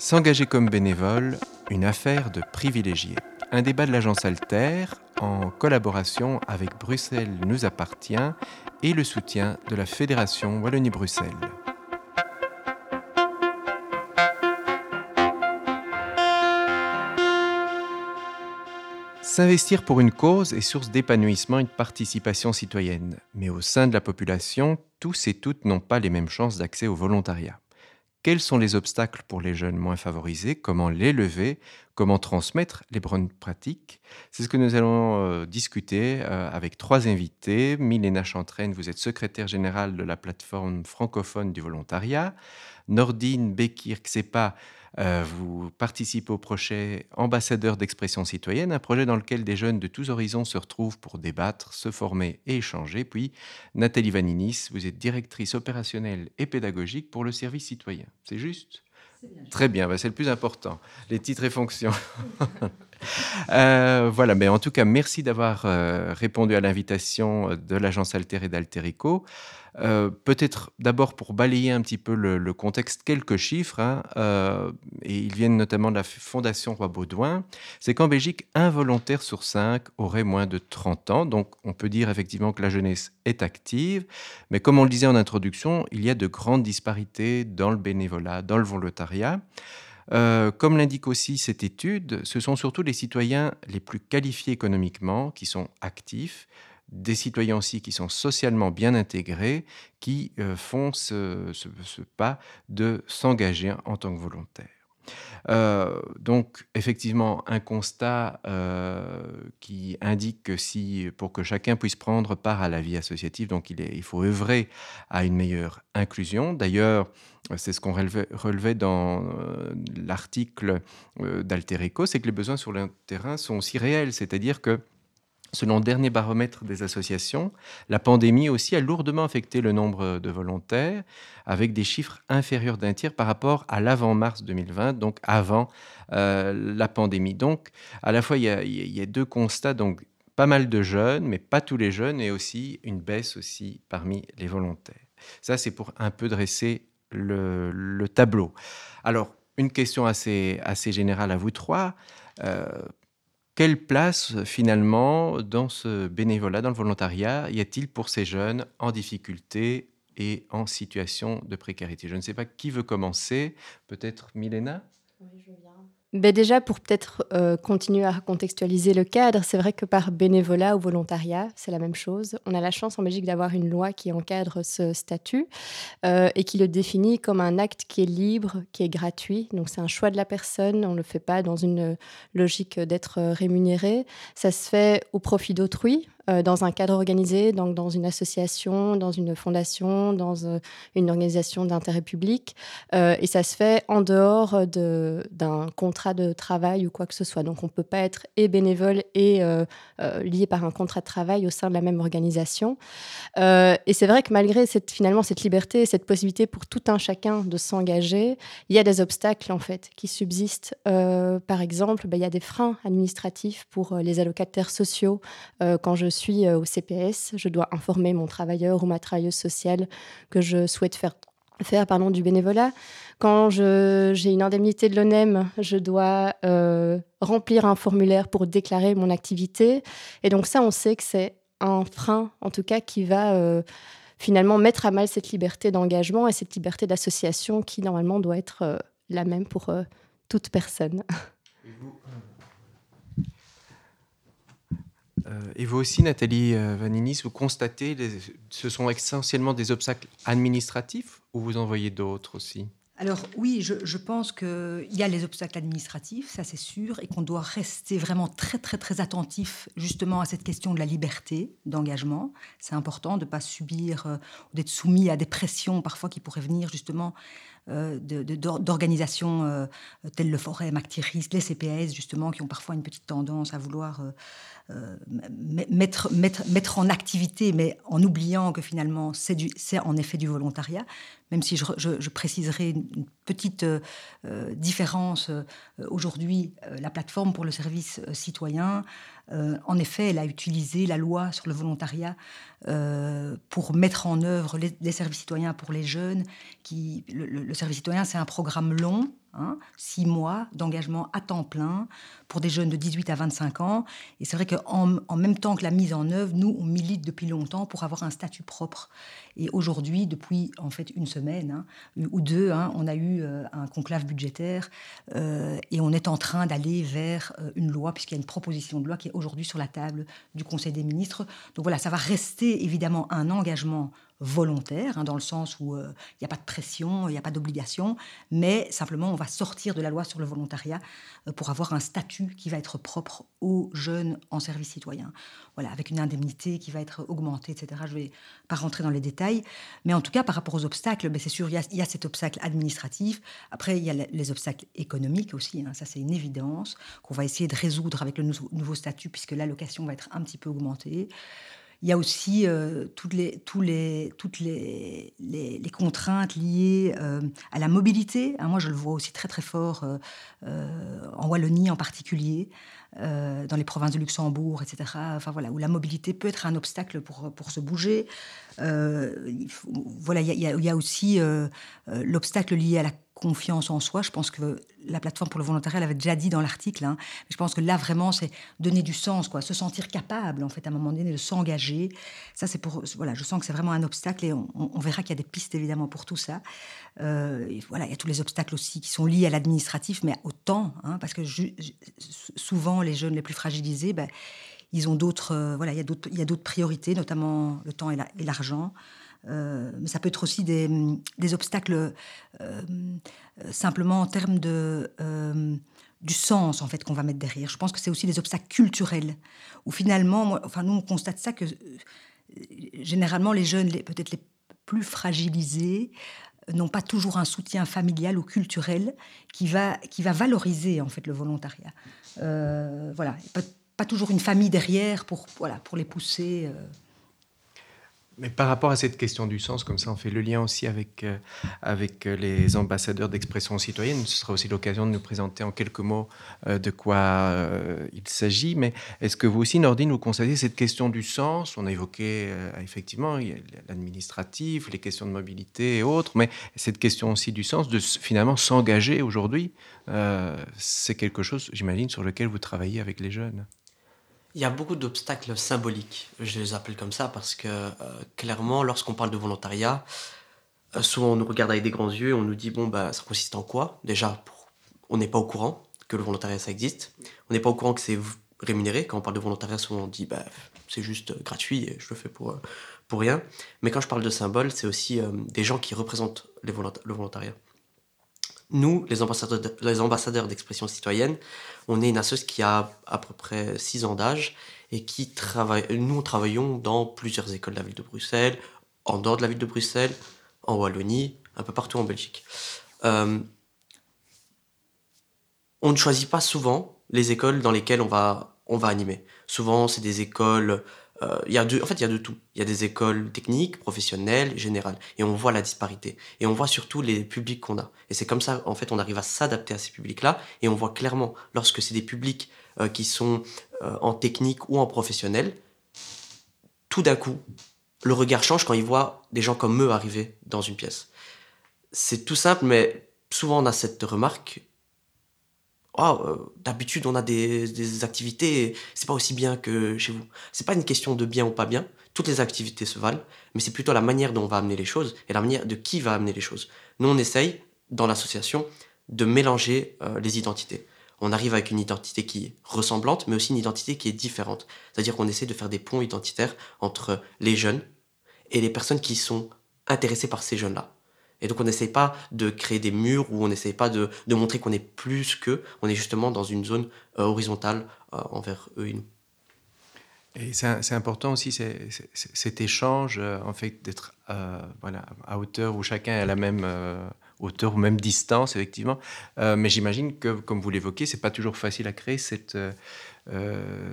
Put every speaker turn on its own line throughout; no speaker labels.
S'engager comme bénévole, une affaire de privilégiés. Un débat de l'agence Alter en collaboration avec Bruxelles nous appartient et le soutien de la Fédération Wallonie-Bruxelles. S'investir pour une cause est source d'épanouissement et de participation citoyenne. Mais au sein de la population, tous et toutes n'ont pas les mêmes chances d'accès au volontariat. Quels sont les obstacles pour les jeunes moins favorisés Comment les lever Comment transmettre les bonnes pratiques C'est ce que nous allons euh, discuter euh, avec trois invités. Milena Chantraine, vous êtes secrétaire générale de la plateforme francophone du volontariat. Nordine Bekir-Ksepa, euh, vous participez au projet Ambassadeur d'expression citoyenne, un projet dans lequel des jeunes de tous horizons se retrouvent pour débattre, se former et échanger. Puis Nathalie Vaninis, vous êtes directrice opérationnelle et pédagogique pour le service citoyen. C'est juste? Très bien, bah, c'est le plus important, les titres et fonctions. Euh, voilà, mais en tout cas, merci d'avoir euh, répondu à l'invitation de l'agence Alter et d'Alterico. Euh, peut-être d'abord pour balayer un petit peu le, contexte, quelques chiffres, hein, euh, et ils viennent notamment de la Fondation Roi Baudouin, c'est qu'en Belgique, un volontaire sur cinq aurait moins de 30 ans, donc on peut dire effectivement que la jeunesse est active, mais comme on le disait en introduction, il y a de grandes disparités dans le bénévolat, dans le volontariat. Euh, comme l'indique aussi cette étude, ce sont surtout les citoyens les plus qualifiés économiquement qui sont actifs, des citoyens aussi qui sont socialement bien intégrés, qui euh, font ce, pas de s'engager en tant que volontaire. Euh, donc effectivement un constat euh, qui indique que si pour que chacun puisse prendre part à la vie associative, donc il, faut œuvrer à une meilleure inclusion. D'ailleurs, c'est ce qu'on relevait, dans l'article d'Alterico, c'est que les besoins sur le terrain sont aussi réels, c'est-à-dire que Selon le dernier baromètre des associations, la pandémie aussi a lourdement affecté le nombre de volontaires, avec des chiffres inférieurs d'un tiers par rapport à l'avant-mars 2020, donc avant euh, la pandémie. Donc, à la fois, il y, a, deux constats, donc pas mal de jeunes, mais pas tous les jeunes, et aussi une baisse aussi parmi les volontaires. Ça, c'est pour un peu dresser le, tableau. Alors, une question assez, assez générale à vous trois. Euh, quelle place finalement dans ce bénévolat, dans le volontariat, y a-t-il pour ces jeunes en difficulté et en situation de précarité? Je ne sais pas qui veut commencer, peut-être Milena?
Oui, je. Ben déjà, pour peut-être euh, continuer à contextualiser le cadre, c'est vrai que par bénévolat ou volontariat, c'est la même chose. On a la chance en Belgique d'avoir une loi qui encadre ce statut euh, et qui le définit comme un acte qui est libre, qui est gratuit. Donc c'est un choix de la personne, on ne le fait pas dans une logique d'être rémunéré. Ça se fait au profit d'autrui, euh, dans un cadre organisé, donc dans une association, dans une fondation, dans euh, une organisation d'intérêt public. Euh, et ça se fait en dehors d'un contrat de travail ou quoi que ce soit. Donc on ne peut pas être et bénévole et lié par un contrat de travail au sein de la même organisation. et c'est vrai que malgré cette, finalement cette liberté, cette possibilité pour tout un chacun de s'engager, il y a des obstacles en fait qui subsistent. par exemple, ben, il y a des freins administratifs pour les allocataires sociaux. quand je suis euh, au CPS, je dois informer mon travailleur ou ma travailleuse sociale que je souhaite faire faire pardon, du bénévolat. Quand j'ai une indemnité de l'ONEM, je dois euh, remplir un formulaire pour déclarer mon activité. Et donc ça, on sait que c'est un frein, en tout cas, qui va euh, finalement mettre à mal cette liberté d'engagement et cette liberté d'association qui, normalement, doit être la même pour toute personne.
Et vous aussi, Nathalie euh, Vaninis, vous constatez, que ce sont essentiellement des obstacles administratifs ou vous en voyez d'autres aussi?
Alors oui, je, pense qu'il y a les obstacles administratifs, ça c'est sûr, et qu'on doit rester vraiment très très très attentif justement à cette question de la liberté d'engagement. C'est important de ne pas subir euh, d'être soumis à des pressions parfois qui pourraient venir justement d'organisations telles le Forêt, Mactiris, les CPS justement, qui ont parfois une petite tendance à vouloir euh, mettre, mettre, mettre en activité, mais en oubliant que finalement c'est en effet du volontariat, même si je, préciserai une petite euh, euh, différence. Aujourd'hui, la plateforme pour le service citoyen, en effet, elle a utilisé la loi sur le volontariat pour mettre en œuvre les, services citoyens pour les jeunes. Le service citoyen, c'est un programme long Hein, six mois d'engagement à temps plein pour des jeunes de 18 à 25 ans. Et c'est vrai qu'en en même temps que la mise en œuvre, nous, on milite depuis longtemps pour avoir un statut propre. Et aujourd'hui, depuis en fait une semaine hein, ou deux, hein, on a eu euh, un conclave budgétaire euh, et on est en train d'aller vers euh, une loi, puisqu'il y a une proposition de loi qui est aujourd'hui sur la table du Conseil des ministres. Donc voilà, ça va rester évidemment un engagement volontaire, hein, dans le sens où euh, il n'y a pas de pression, il n'y a pas d'obligation, mais simplement on va sortir de la loi sur le volontariat euh, pour avoir un statut qui va être propre aux jeunes en service citoyen. Voilà, avec une indemnité qui va être augmentée, etc. Je ne vais pas rentrer dans les détails, mais en tout cas par rapport aux obstacles, ben, c'est sûr, il y, a, cet obstacle administratif. Après, il y a les obstacles économiques aussi, hein, ça c'est une évidence qu'on va essayer de résoudre avec le nouveau statut, puisque l'allocation va être un petit peu augmentée. Il y a aussi euh, toutes, les, tous les, toutes les, les, contraintes liées euh, à la mobilité. Hein, moi, je le vois aussi très très fort euh, en Wallonie en particulier, dans les provinces de Luxembourg, etc. Enfin voilà, où la mobilité peut être un obstacle pour, pour se bouger. voilà, il y, il y, a aussi l'obstacle lié à la confiance en soi. Je pense que la plateforme pour le volontariat l'avait déjà dit dans l'article. Hein. Je pense que là, vraiment, c'est donner du sens, quoi, se sentir capable, en fait, à un moment donné, de s'engager. Ça, c'est pour. Voilà, je sens que c'est vraiment un obstacle et on, verra qu'il y a des pistes, évidemment, pour tout ça. Euh, voilà, il y a tous les obstacles aussi qui sont liés à l'administratif, mais au temps, hein, parce que souvent, les jeunes les plus fragilisés, ben, ils ont d'autres. Euh, voilà, il y a d'autres priorités, notamment le temps et l'argent. Euh, ça peut être aussi des, obstacles euh, simplement en termes de, euh, du sens en fait qu'on va mettre derrière. Je pense que c'est aussi des obstacles culturels où finalement, enfin nous on constate ça que généralement les jeunes, peut-être les plus fragilisés, n'ont pas toujours un soutien familial ou culturel qui va, qui va valoriser en fait le volontariat. voilà, pas, pas, toujours une famille derrière pour, voilà, pour les pousser.
Mais par rapport à cette question du sens, comme ça on fait le lien aussi avec, euh, avec euh, les ambassadeurs d'expression citoyenne, ce sera aussi l'occasion de nous présenter en quelques mots euh, de quoi il s'agit. Mais est-ce que vous aussi, Nordine, vous constatez cette question du sens? On a évoqué effectivement l'administratif, les questions de mobilité et autres, mais cette question aussi du sens, de finalement s'engager aujourd'hui, c'est quelque chose, j'imagine, sur lequel vous travaillez avec les jeunes.
Il y a beaucoup d'obstacles symboliques, je les appelle comme ça, parce que euh, clairement, lorsqu'on parle de volontariat, euh, souvent on nous regarde avec des grands yeux, on nous dit, bon, bah, ça consiste en quoi? Déjà, on n'est pas au courant que le volontariat, ça existe. On n'est pas au courant que c'est rémunéré. Quand on parle de volontariat, souvent on dit, bah, c'est juste gratuit et je le fais pour, euh, pour rien. Mais quand je parle de symboles, c'est aussi des gens qui représentent le volontariat. Nous, les ambassadeurs, d'expression citoyenne, on est une association qui a à peu près 6 ans d'âge et qui travaille. Nous, travaillons dans plusieurs écoles de la ville de Bruxelles, en dehors de la ville de Bruxelles, en Wallonie, un peu partout en Belgique. Euh, on ne choisit pas souvent les écoles dans lesquelles on va, on va animer. Souvent, c'est des écoles euh, y a en fait, il y a de tout. Il y a des écoles techniques, professionnelles, générales. Et on voit la disparité. Et on voit surtout les publics qu'on a. Et c'est comme ça, en fait, on arrive à s'adapter à ces publics-là. Et on voit clairement, lorsque c'est des publics euh, qui sont euh, en technique ou en professionnel, tout d'un coup, le regard change quand ils voient des gens comme eux arriver dans une pièce. C'est tout simple, mais souvent on a cette remarque ah, euh, d'habitude on a des, activités, c'est pas aussi bien que chez vous. C'est pas une question de bien ou pas bien. Toutes les activités se valent, mais c'est plutôt la manière dont on va amener les choses et la manière de qui va amener les choses. Nous, on essaye dans l'association de mélanger euh, les identités. On arrive avec une identité qui est ressemblante, mais aussi une identité qui est différente. C'est-à-dire qu'on essaie de faire des ponts identitaires entre les jeunes et les personnes qui sont intéressées par ces jeunes-là. Et donc on n'essaye pas de créer des murs ou on n'essaye pas de, montrer qu'on est plus qu'eux. On est justement dans une zone euh, horizontale euh, envers eux et nous.
Et c'est important aussi cet échange, euh, en fait, d'être voilà, à hauteur où chacun est à la même hauteur ou même distance, effectivement. mais j'imagine que, comme vous l'évoquez, c'est pas toujours facile à créer cette,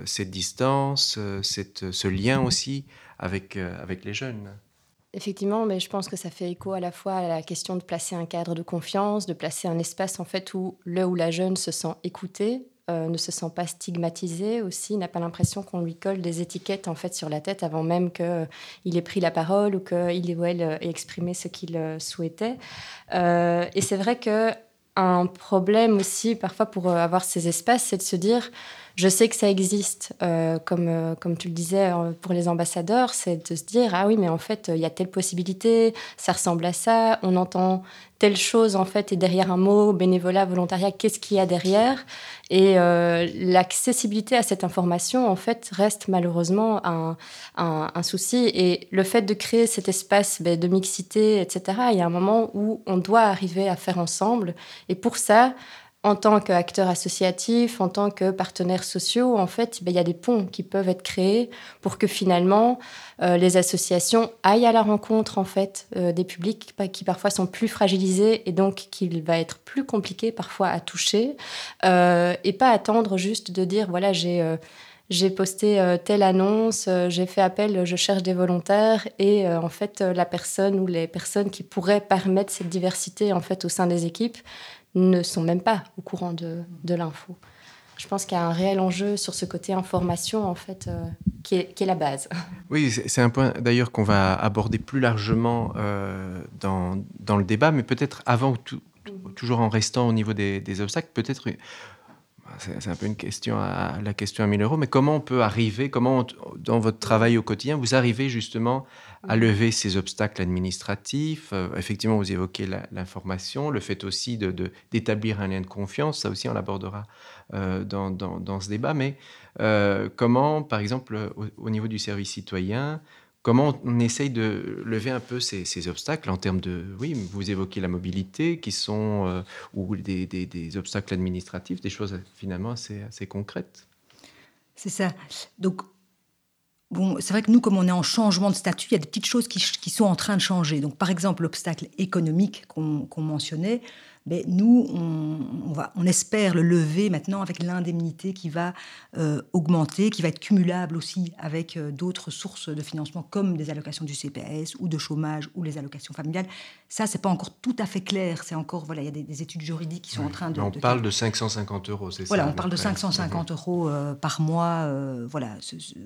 cette distance, cette, ce lien aussi avec, avec les jeunes.
Effectivement, mais je pense que ça fait écho à la fois à la question de placer un cadre de confiance, de placer un espace en fait où le ou la jeune se sent écouté, euh, ne se sent pas stigmatisé aussi, n'a pas l'impression qu'on lui colle des étiquettes en fait sur la tête avant même qu'il euh, ait pris la parole ou qu'il ou elle ait exprimé ce qu'il euh, souhaitait. et c'est vrai que un problème aussi parfois pour avoir ces espaces, c'est de se dire je sais que ça existe, euh, comme, euh, comme tu le disais euh, pour les ambassadeurs, c'est de se dire ah oui, mais en fait, il y a telle possibilité, ça ressemble à ça, on entend telle chose en fait, et derrière un mot, bénévolat, volontariat, qu'est-ce qu'il y a derrière? Et l'accessibilité à cette information, en fait, reste malheureusement un, un, souci. Et le fait de créer cet espace ben, de mixité, etc., il y a un moment où on doit arriver à faire ensemble. Et pour ça, en tant qu'acteur associatif, en tant que partenaires sociaux, en fait, ben, il y a des ponts qui peuvent être créés pour que finalement euh, les associations aillent à la rencontre en fait euh, des publics qui parfois sont plus fragilisés et donc qu'il va être plus compliqué parfois à toucher euh, et pas attendre juste de dire voilà j'ai j'ai posté telle annonce, j'ai fait appel, je cherche des volontaires et en fait la personne ou les personnes qui pourraient permettre cette diversité en fait au sein des équipes ne sont même pas au courant de, de l'info. Je pense qu'il y a un réel enjeu sur ce côté information, en fait, euh, qui, est, qui, est, la base.
Oui, c'est un point d'ailleurs qu'on va aborder plus largement euh, dans, dans, le débat, mais peut-être avant, tout, toujours en restant au niveau des, des obstacles, peut-être c'est un peu une question à la question à 1000 euros, mais comment on peut arriver, comment dans votre travail au quotidien, vous arrivez justement à lever ces obstacles administratifs? Euh, Effectivement, vous évoquez l'information, le fait aussi d'établir de, un lien de confiance, ça aussi on l'abordera euh, dans, dans, ce débat, mais euh, comment, par exemple, au, niveau du service citoyen, comment on essaye de lever un peu ces, obstacles en termes de, oui, vous évoquez la mobilité, qui sont, euh, ou des, obstacles administratifs, des choses finalement assez, concrètes.
C'est ça. Donc, bon, c'est vrai que nous, comme on est en changement de statut, il y a des petites choses qui sont en train de changer. Donc, par exemple, l'obstacle économique qu'on mentionnait, mais nous, on, va, on espère le lever maintenant avec l'indemnité qui va euh, augmenter, qui va être cumulable aussi avec euh, d'autres sources de financement comme des allocations du CPS ou de chômage ou les allocations familiales. Ça, c'est pas encore tout à fait clair. C'est encore voilà, il y a des, études juridiques qui sont en train de.
On parle de 550 euros, c'est
ça Voilà, on parle de 550 euros euh, par mois. voilà,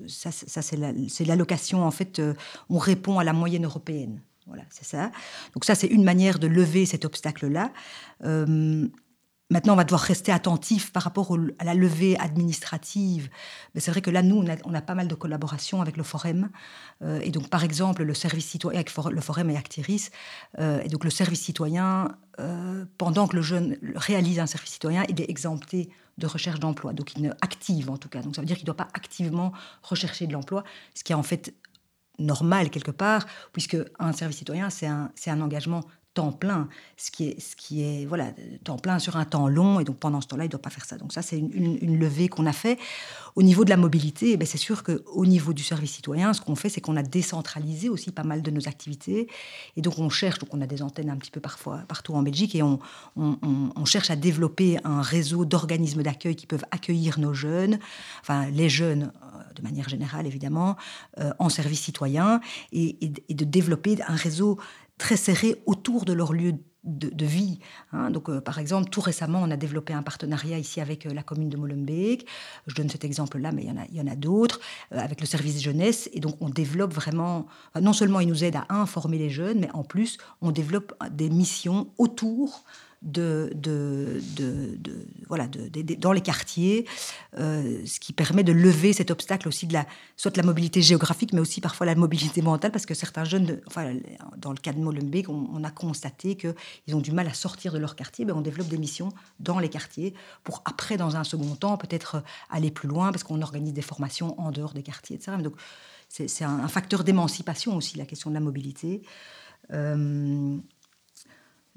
ça, ça c'est l'allocation. en fait, on répond à la moyenne européenne. Voilà, c'est ça. Donc ça, c'est une manière de lever cet obstacle-là. Euh, maintenant, on va devoir rester attentif par rapport à la levée administrative. Mais c'est vrai que là, nous, on a, pas mal de collaborations avec le Forum. Euh, et donc, par exemple, le service citoyen, avec le Forum et Actiris. Euh, et donc, le service citoyen, pendant que le jeune réalise un service citoyen, il est exempté de recherche d'emploi. Donc, il ne active en tout cas. Donc, ça veut dire qu'il ne doit pas activement rechercher de l'emploi, ce qui est en fait normal quelque part, puisque un service citoyen, c'est un, un engagement temps plein, ce qui est, ce qui est voilà, temps plein sur un temps long, et donc pendant ce temps-là, il ne doit pas faire ça. Donc ça, c'est une, levée qu'on a fait. Au niveau de la mobilité, eh c'est sûr qu'au niveau du service citoyen, ce qu'on fait, c'est qu'on a décentralisé aussi pas mal de nos activités, et donc on cherche, donc on a des antennes un petit peu parfois partout en Belgique, et on, cherche à développer un réseau d'organismes d'accueil qui peuvent accueillir nos jeunes, enfin les jeunes euh, de manière générale évidemment, euh, en service citoyen, et de développer un réseau très serrés autour de leur lieu de, vie. Hein. Donc, euh, par exemple, tout récemment, on a développé un partenariat ici avec euh, la commune de Molenbeek. Je donne cet exemple-là, mais il y en a, d'autres, euh, avec le service jeunesse. Et donc, on développe vraiment, non seulement il nous aide à informer les jeunes, mais en plus, on développe des missions autour de, de, de, voilà, dans les quartiers, euh, ce qui permet de lever cet obstacle aussi de la, soit de la mobilité géographique, mais aussi parfois la mobilité mentale, parce que certains jeunes, enfin, dans le cas de Molenbeek, on, a constaté qu'ils ont du mal à sortir de leur quartier. Ben on développe des missions dans les quartiers pour après, dans un second temps, peut-être aller plus loin, parce qu'on organise des formations en dehors des quartiers, etc. Donc, c'est un, facteur d'émancipation aussi, la question de la mobilité. Euh,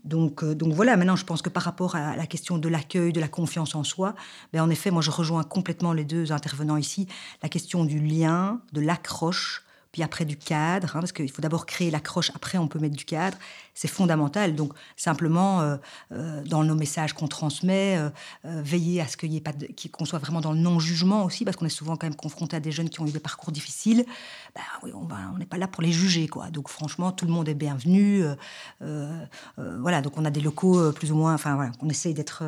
donc, euh, donc voilà, maintenant je pense que par rapport à la question de l'accueil, de la confiance en soi, ben en effet, moi je rejoins complètement les deux intervenants ici, la question du lien, de l'accroche, puis après du cadre, hein, parce qu'il faut d'abord créer l'accroche, après on peut mettre du cadre, c'est fondamental. Donc simplement, euh, euh, dans nos messages qu'on transmet, euh, veiller à ce qu'il y ait pas qu'on soit vraiment dans le non-jugement aussi, parce qu'on est souvent quand même confronté à des jeunes qui ont eu des parcours difficiles. Ben, oui, on n'est pas là pour les juger, quoi. Donc franchement, tout le monde est bienvenu. voilà, donc on a des locaux plus ou moins, enfin voilà, on essaye d'être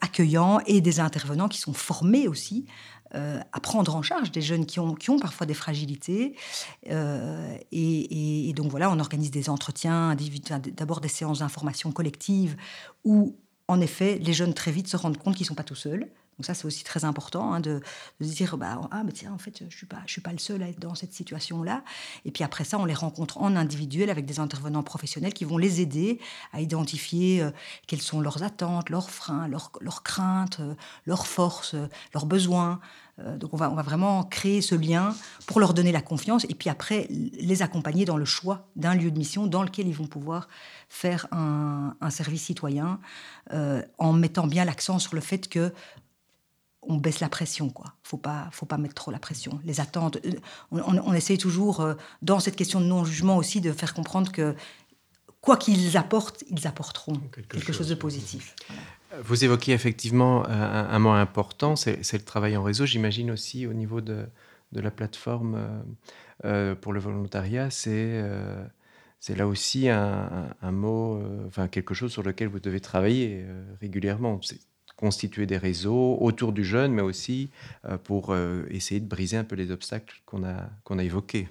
accueillants et des intervenants qui sont formés aussi euh, à prendre en charge des jeunes qui ont, qui ont parfois des fragilités. Euh, et, donc voilà, on organise des entretiens, d'abord des séances d'information collective où en effet, les jeunes très vite se rendent compte qu'ils ne sont pas tout seuls. Donc ça, c'est aussi très important hein, de, se dire, bah, ah, mais tiens, en fait, je ne suis, pas, suis pas le seul à être dans cette situation-là. Et puis après ça, on les rencontre en individuel avec des intervenants professionnels qui vont les aider à identifier euh, quelles sont leurs attentes, leurs freins, leurs, leurs craintes, euh, leurs forces, euh, leurs besoins. donc on va, on va vraiment créer ce lien pour leur donner la confiance et puis après les accompagner dans le choix d'un lieu de mission dans lequel ils vont pouvoir faire un, un service citoyen en mettant bien l'accent sur le fait que on baisse la pression, quoi. Faut pas, faut pas mettre trop la pression. Les attentes, euh, on, on, essaye toujours euh, dans cette question de non-jugement aussi de faire comprendre que quoi qu'ils apportent, ils apporteront quelque, chose, de positif.
Vous évoquez effectivement un, un mot important, c'est le travail en réseau. J'imagine aussi au niveau de, de la plateforme euh, pour le volontariat, c'est c'est là aussi un, un, mot, enfin quelque chose sur lequel vous devez travailler régulièrement constituer des réseaux autour du jeune, mais aussi euh, pour euh, essayer de briser un peu les obstacles qu'on a, qu'on a évoqués.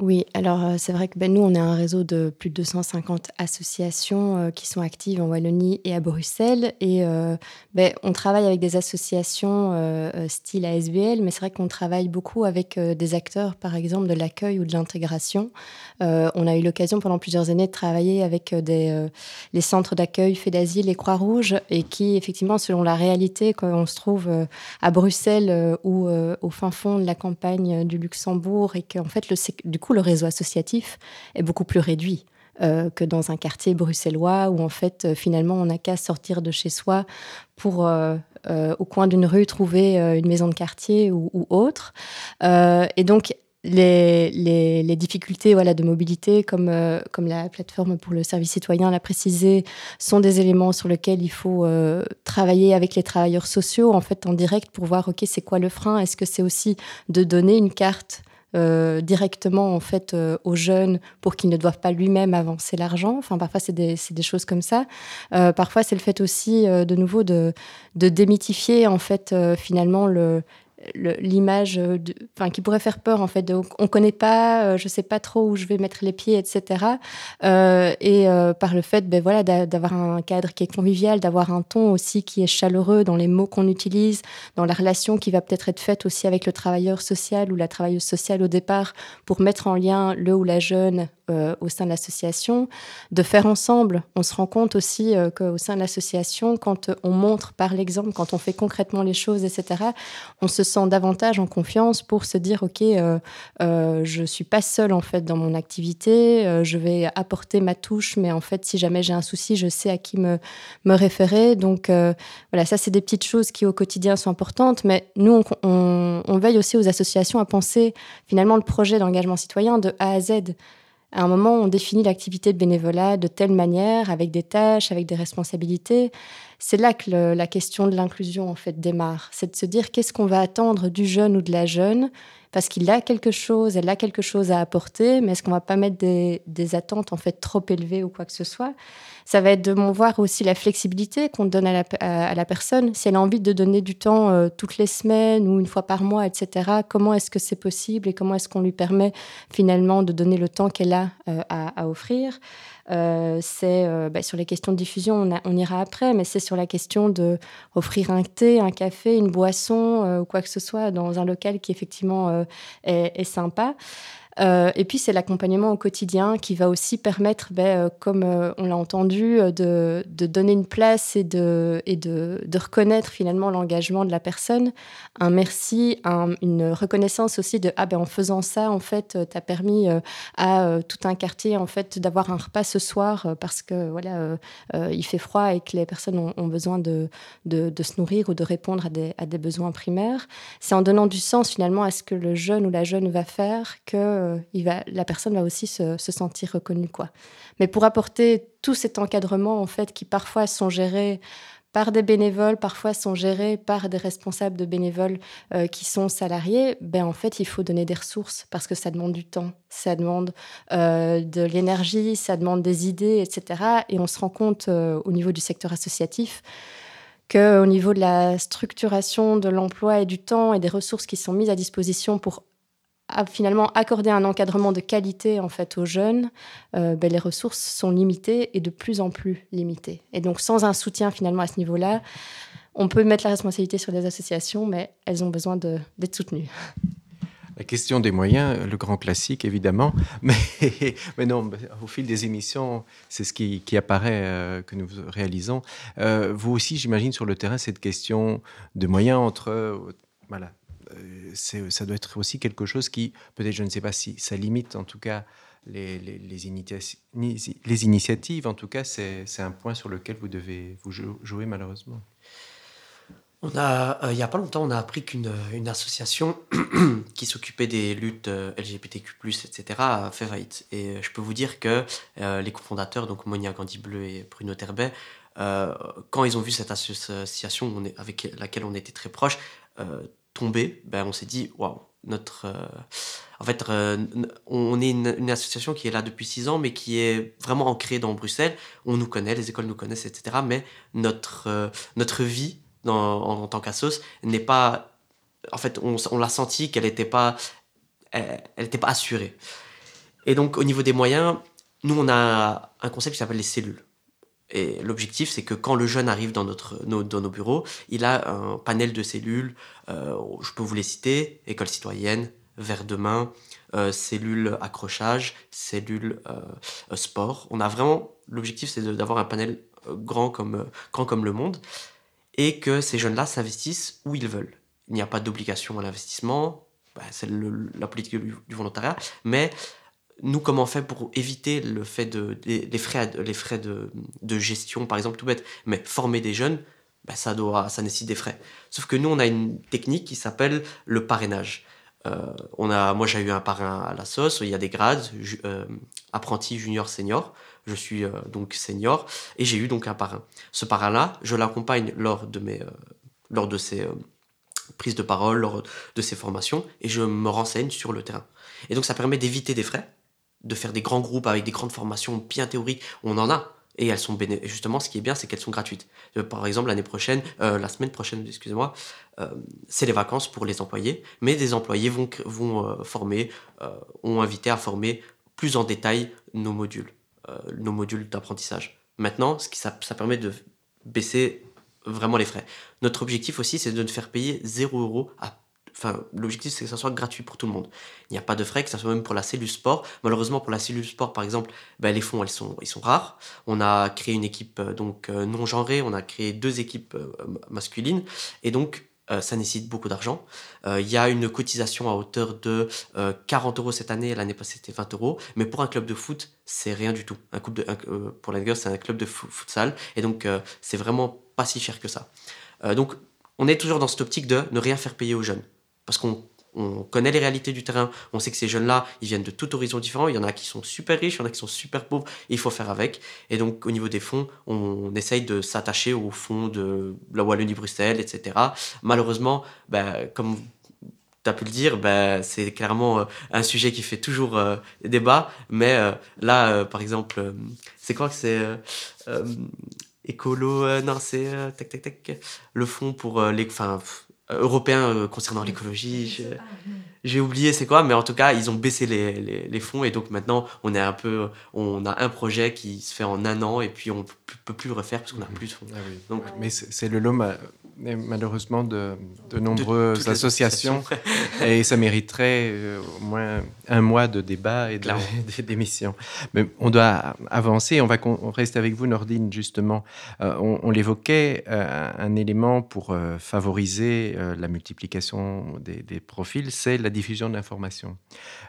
Oui, alors euh, c'est vrai que ben, nous, on est un réseau de plus de 250 associations euh, qui sont actives en Wallonie et à Bruxelles. Et euh, ben, on travaille avec des associations style ASBL, mais c'est vrai qu'on travaille beaucoup avec des acteurs, par exemple, de l'accueil ou de l'intégration. on a eu l'occasion pendant plusieurs années de travailler avec les centres d'accueil fait d'asile et Croix-Rouge, et qui, effectivement, selon la réalité, quand on se trouve à Bruxelles ou au fin fond de la campagne du Luxembourg, et qu'en fait, le, du coup, le réseau associatif est beaucoup plus réduit. Euh, que dans un quartier bruxellois où en fait euh, finalement on n'a qu'à sortir de chez soi pour euh, au coin d'une rue trouver une maison de quartier ou, autre. et donc les, difficultés voilà, de mobilité, comme, comme la plateforme pour le service citoyen l'a précisé, sont des éléments sur lesquels il faut travailler avec les travailleurs sociaux en fait en direct pour voir ok c'est quoi le frein? Est-ce que c'est aussi de donner une carte euh, directement en fait euh, aux jeunes pour qu'ils ne doivent pas lui-même avancer l'argent. Enfin, parfois c'est des, des, choses comme ça. Euh, parfois c'est le fait aussi de nouveau de, de démythifier en fait finalement le, l'image enfin qui pourrait faire peur en fait de, on connaît pas euh, je sais pas trop où je vais mettre les pieds etc euh, et euh, par le fait ben voilà d'avoir un cadre qui est convivial d'avoir un ton aussi qui est chaleureux dans les mots qu'on utilise dans la relation qui va peut-être être faite aussi avec le travailleur social ou la travailleuse sociale au départ pour mettre en lien le ou la jeune euh, au sein de l'association, de faire ensemble. On se rend compte aussi euh, qu'au sein de l'association, quand on montre par l'exemple, quand on fait concrètement les choses, etc., on se sent davantage en confiance pour se dire, OK, euh, je suis pas seule en fait dans mon activité, je vais apporter ma touche, mais en fait, si jamais j'ai un souci, je sais à qui me, me référer. Donc voilà, ça, c'est des petites choses qui au quotidien sont importantes, mais nous, on, on veille aussi aux associations à penser finalement le projet d'engagement citoyen de A à Z. À un moment, on définit l'activité de bénévolat de telle manière, avec des tâches, avec des responsabilités. C'est là que la question de l'inclusion en fait démarre. C'est de se dire qu'est-ce qu'on va attendre du jeune ou de la jeune, parce qu'il a quelque chose, elle a quelque chose à apporter, mais est-ce qu'on va pas mettre des, attentes en fait trop élevées ou quoi que ce soit? Ça va être de voir aussi la flexibilité qu'on donne à la, personne. Si elle a envie de donner du temps euh, toutes les semaines ou une fois par mois, etc., comment est-ce que c'est possible et comment est-ce qu'on lui permet finalement de donner le temps qu'elle a euh, à, offrir? Euh, c'est euh, bah, sur les questions de diffusion, on, on ira après, mais c'est sur la question de offrir un thé, un café, une boisson euh, ou quoi que ce soit dans un local qui effectivement euh, est, est, sympa. Euh, et puis, c'est l'accompagnement au quotidien qui va aussi permettre, ben, euh, comme euh, on l'a entendu, de, de, donner une place et de, et de, de reconnaître finalement l'engagement de la personne. Un merci, un, une reconnaissance aussi de ah ben en faisant ça, en fait, tu as permis à tout un quartier en fait d'avoir un repas ce soir parce que voilà, il fait froid et que les personnes ont, ont besoin de, de, de, se nourrir ou de répondre à des, à des besoins primaires. C'est en donnant du sens finalement à ce que le jeune ou la jeune va faire que euh, la personne va aussi se, se, sentir reconnue. Quoi. Mais pour apporter tout cet encadrement, en fait, qui parfois sont gérés par des bénévoles, parfois sont gérés par des responsables de bénévoles euh, qui sont salariés, ben en fait, il faut donner des ressources parce que ça demande du temps, ça demande euh, de l'énergie, ça demande des idées, etc. Et on se rend compte au niveau du secteur associatif qu'au niveau de la structuration de l'emploi et du temps et des ressources qui sont mises à disposition pour finalement accorder un encadrement de qualité en fait aux jeunes, euh, ben, les ressources sont limitées et de plus en plus limitées. Et donc sans un soutien finalement à ce niveau-là, on peut mettre la responsabilité sur les associations, mais elles ont besoin d'être soutenues.
La question des moyens, le grand classique évidemment, mais, non, au fil des émissions, c'est ce qui, apparaît euh, que nous réalisons. Euh, vous aussi, j'imagine, sur le terrain, cette question de moyens entre... voilà, ça doit être aussi quelque chose qui, peut-être, je ne sais pas si ça limite en tout cas les, les, les, initiatives. En tout cas, c'est un point sur lequel vous devez vous jouer malheureusement.
On a, euh, il n'y a pas longtemps, on a appris qu'une une association qui s'occupait des luttes euh, LGBTQ+, etc., a fait faillite. Et je peux vous dire que les cofondateurs, donc Monia Gandhi-Bleu et Bruno Terbet, quand ils ont vu cette association avec laquelle on était très proche, tombé, ben, on s'est dit, waouh, notre. Euh, en fait, euh, on est une, association qui est là depuis six ans, mais qui est vraiment ancrée dans Bruxelles. On nous connaît, les écoles nous connaissent, etc. Mais notre, euh, notre vie en, tant qu'assos n'est pas. En fait, on, on l'a senti qu'elle n'était pas, elle, était pas assurée. Et donc, au niveau des moyens, nous, on a un concept qui s'appelle les cellules. Et l'objectif, c'est que quand le jeune arrive dans, notre, nos, dans nos bureaux, il a un panel de cellules. Euh, je peux vous les citer école citoyenne, verre de main, euh, cellule accrochage, cellule euh, sport. On a vraiment l'objectif, c'est d'avoir un panel grand comme, grand comme le monde et que ces jeunes-là s'investissent où ils veulent. Il n'y a pas d'obligation à l'investissement, bah, c'est la politique du, du, volontariat, mais nous, comment on fait pour éviter le fait de, les, frais, les frais de, gestion, par exemple, tout bête, mais former des jeunes, ben ça, doit, ça nécessite des frais. Sauf que nous, on a une technique qui s'appelle le parrainage. Euh, on a, moi, j'ai eu un parrain à la sauce, il y a des grades, euh, apprenti, junior, senior. Je suis euh, donc senior et j'ai eu donc un parrain. Ce parrain-là, je l'accompagne lors de mes, lors de ses prises de parole, lors de ses formations et je me renseigne sur le terrain. Et donc, ça permet d'éviter des frais de faire des grands groupes avec des grandes formations bien théoriques. On en a. Et elles sont justement, ce qui est bien, c'est qu'elles sont gratuites. Euh, par exemple, l'année prochaine, euh, la semaine prochaine, excusez-moi, euh, c'est les vacances pour les employés, mais des employés vont, vont former, ont invité à former plus en détail nos modules, nos modules d'apprentissage. Maintenant, ce qui, ça, ça permet de baisser vraiment les frais. Notre objectif aussi, c'est de ne faire payer 0 euros à L'objectif, c'est que ça soit gratuit pour tout le monde. Il n'y a pas de frais, que ça soit même pour la cellule sport. Malheureusement, pour la cellule sport, par exemple, ben, les fonds, sont, ils sont rares. On a créé une équipe euh, donc euh, non genrée, on a créé deux équipes euh, masculines, et donc ça nécessite beaucoup d'argent. Il y a une cotisation à hauteur de 40 euros cette année, l'année passée c'était 20 euros, mais pour un club de foot, c'est rien du tout. Un de, pour la c'est un club de futsal, et donc c'est vraiment pas si cher que ça. donc on est toujours dans cette optique de ne rien faire payer aux jeunes parce qu'on connaît les réalités du terrain, on sait que ces jeunes-là, ils viennent de tout horizon différent, il y en a qui sont super riches, il y en a qui sont super pauvres, il faut faire avec. Et donc au niveau des fonds, on essaye de s'attacher aux fonds de la Wallonie-Bruxelles, etc. Malheureusement, ben, comme tu as pu le dire, ben, c'est clairement euh, un sujet qui fait toujours euh, débat, mais euh, là, par exemple, c'est quoi que c'est écolo, non, c'est tac, tac, tac, le fonds pour les... européen euh, concernant l'écologie. J'ai oublié c'est quoi, mais en tout cas, ils ont baissé les, les, les, fonds et donc maintenant, on est un peu, on a un projet qui se fait en un an et puis on peut plus le refaire parce qu'on n'a plus de fonds.
Ah donc, mais c'est le lot malheureusement de, de nombreuses associations et ça mériterait euh, au moins un mois de débat et d'émissions. Mais on doit avancer. On va on reste avec vous, Nordine, justement. Euh, on, l'évoquait, euh, un élément pour favoriser la multiplication des, des profils, c'est la diffusion d'informations.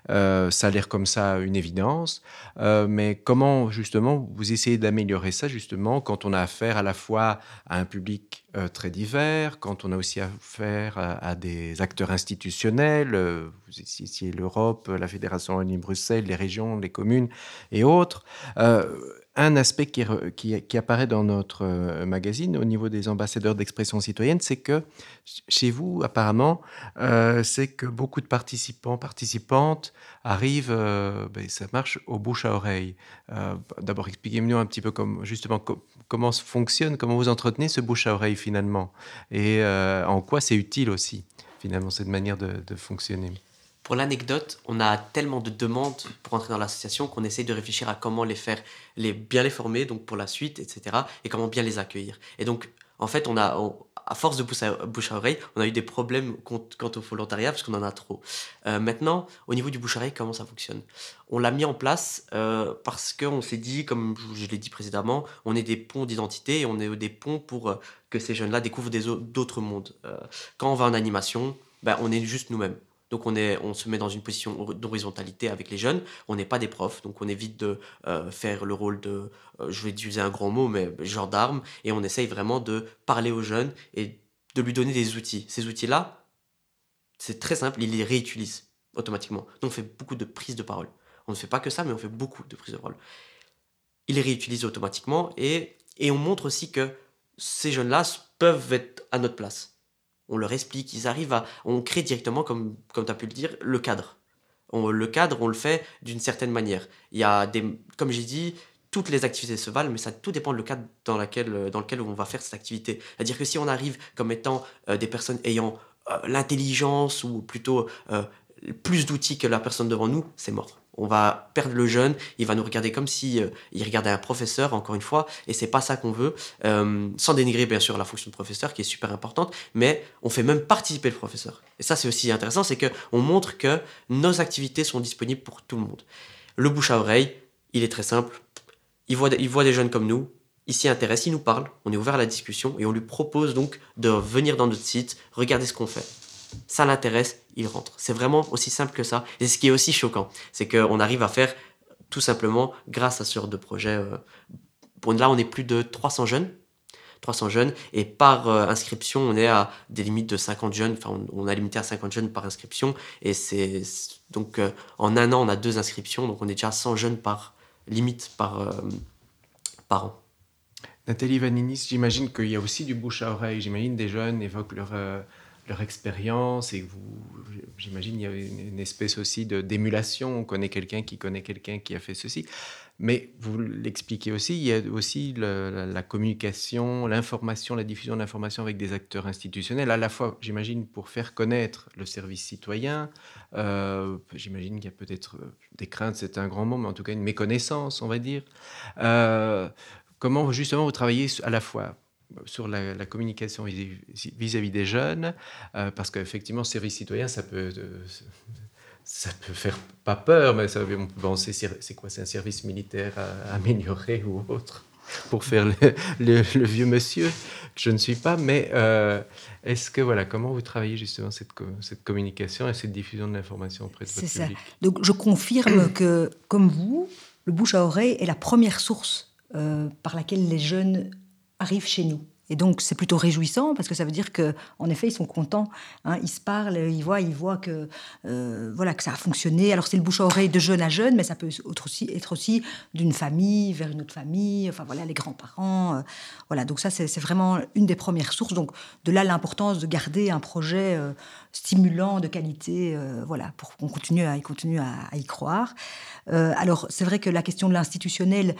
ça a l'air comme ça une évidence, mais comment justement vous essayez d'améliorer ça justement quand on a affaire à la fois à un public très divers, quand on a aussi affaire à, des acteurs institutionnels, vous citiez l'Europe, la Fédération Wallonie-Bruxelles, les régions, les communes et autres. Euh, un aspect qui, apparaît dans notre euh, magazine au niveau des ambassadeurs d'expression citoyenne, c'est que chez vous, apparemment, euh, c'est que beaucoup de participants, participantes arrivent, ben, ça marche au bouche à oreille. D'abord, expliquez-nous un petit peu comme, justement comment fonctionne, comment vous entretenez ce bouche à oreille finalement, et en quoi c'est utile aussi, finalement, cette manière de, de fonctionner?
Pour l'anecdote, on a tellement de demandes pour entrer dans l'association qu'on essaye de réfléchir à comment les faire, les bien les former, donc pour la suite, etc. Et comment bien les accueillir. Et donc, en fait, on a, à force de bouche à, oreille, on a eu des problèmes quant au volontariat parce qu'on en a trop. Euh, maintenant, au niveau du bouche à oreille, comment ça fonctionne? On l'a mis en place euh, parce qu'on s'est dit, comme je l'ai dit précédemment, on est des ponts d'identité et on est des ponts pour euh, que ces jeunes-là découvrent d'autres mondes. quand on va en animation, ben, on est juste nous-mêmes. Donc on, se met dans une position d'horizontalité avec les jeunes. On n'est pas des profs, donc on évite de euh, faire le rôle de, euh, je vais utiliser un grand mot, mais gendarme. Et on essaye vraiment de parler aux jeunes et de lui donner des outils. Ces outils-là, c'est très simple, il les réutilise automatiquement. Donc on fait beaucoup de prises de parole. On ne fait pas que ça, mais on fait beaucoup de prises de parole. Il les réutilise automatiquement et, et on montre aussi que ces jeunes-là peuvent être à notre place on leur explique, ils arrivent à... On crée directement, comme, comme tu as pu le dire, le cadre. le cadre, on le fait d'une certaine manière. Il y a des... Comme j'ai dit, toutes les activités se valent, mais ça tout dépend du cadre dans, laquelle, dans lequel on va faire cette activité. C'est-à-dire que si on arrive comme étant euh, des personnes ayant euh, l'intelligence ou plutôt euh, plus d'outils que la personne devant nous, c'est mort on va perdre le jeune, il va nous regarder comme si euh, il regardait un professeur, encore une fois, et c'est pas ça qu'on veut, euh, sans dénigrer bien sûr la fonction de professeur qui est super importante, mais on fait même participer le professeur. Et ça c'est aussi intéressant, c'est que on montre que nos activités sont disponibles pour tout le monde. Le bouche à oreille, il est très simple. Il voit, il voit des jeunes comme nous, il s'y intéresse, il nous parle, on est ouvert à la discussion et on lui propose donc de venir dans notre site, regarder ce qu'on fait ça l'intéresse, il rentre. C'est vraiment aussi simple que ça. Et ce qui est aussi choquant, c'est qu'on arrive à faire tout simplement grâce à ce genre de projet. Euh, là, on est plus de 300 jeunes. 300 jeunes et par euh, inscription on est à des limites de 50 jeunes enfin on, a limité à 50 jeunes par inscription et c'est donc euh, en un an on a deux inscriptions donc on est déjà à 100 jeunes par limite par par an
Nathalie Vaninis, j'imagine qu'il y a aussi du bouche à oreille. J'imagine des jeunes évoquent leur, leur expérience et vous, j'imagine, il y a une, espèce aussi de d'émulation. On connaît quelqu'un qui connaît quelqu'un qui a fait ceci. Mais vous l'expliquez aussi, il y a aussi la, communication, l'information, la diffusion de l'information avec des acteurs institutionnels, à la fois, j'imagine, pour faire connaître le service citoyen. Euh, j'imagine qu'il y a peut-être des craintes, c'est un grand mot, mais en tout cas une méconnaissance, on va dire. Euh, comment justement vous travaillez à la fois sur la, communication vis-à-vis des jeunes, euh, parce qu'effectivement, service citoyen, ça peut, euh, ça peut faire pas peur, mais ça, on peut penser, c'est quoi, c'est un service militaire à, améliorer ou autre, pour faire le, vieux monsieur, que je ne suis pas, mais euh, est-ce que, voilà, comment vous travaillez justement cette, cette communication et cette diffusion de l'information auprès de votre ça. public?
Donc, je confirme que, comme vous, le bouche à oreille est la première source par laquelle les jeunes arrivent chez nous. Et donc, c'est plutôt réjouissant parce que ça veut dire qu'en effet, ils sont contents. Hein. ils se parlent, ils voient, ils voient que, euh, voilà, que ça a fonctionné. Alors, c'est le bouche à oreille de jeune à jeune, mais ça peut être aussi, être aussi d'une famille vers une autre famille. Enfin, voilà, les grands-parents. Euh, voilà, donc ça, c'est vraiment une des premières sources. Donc, de là, l'importance de garder un projet euh, stimulant, de qualité, voilà, pour qu'on continue à, continue à, à y croire. alors, c'est vrai que la question de l'institutionnel,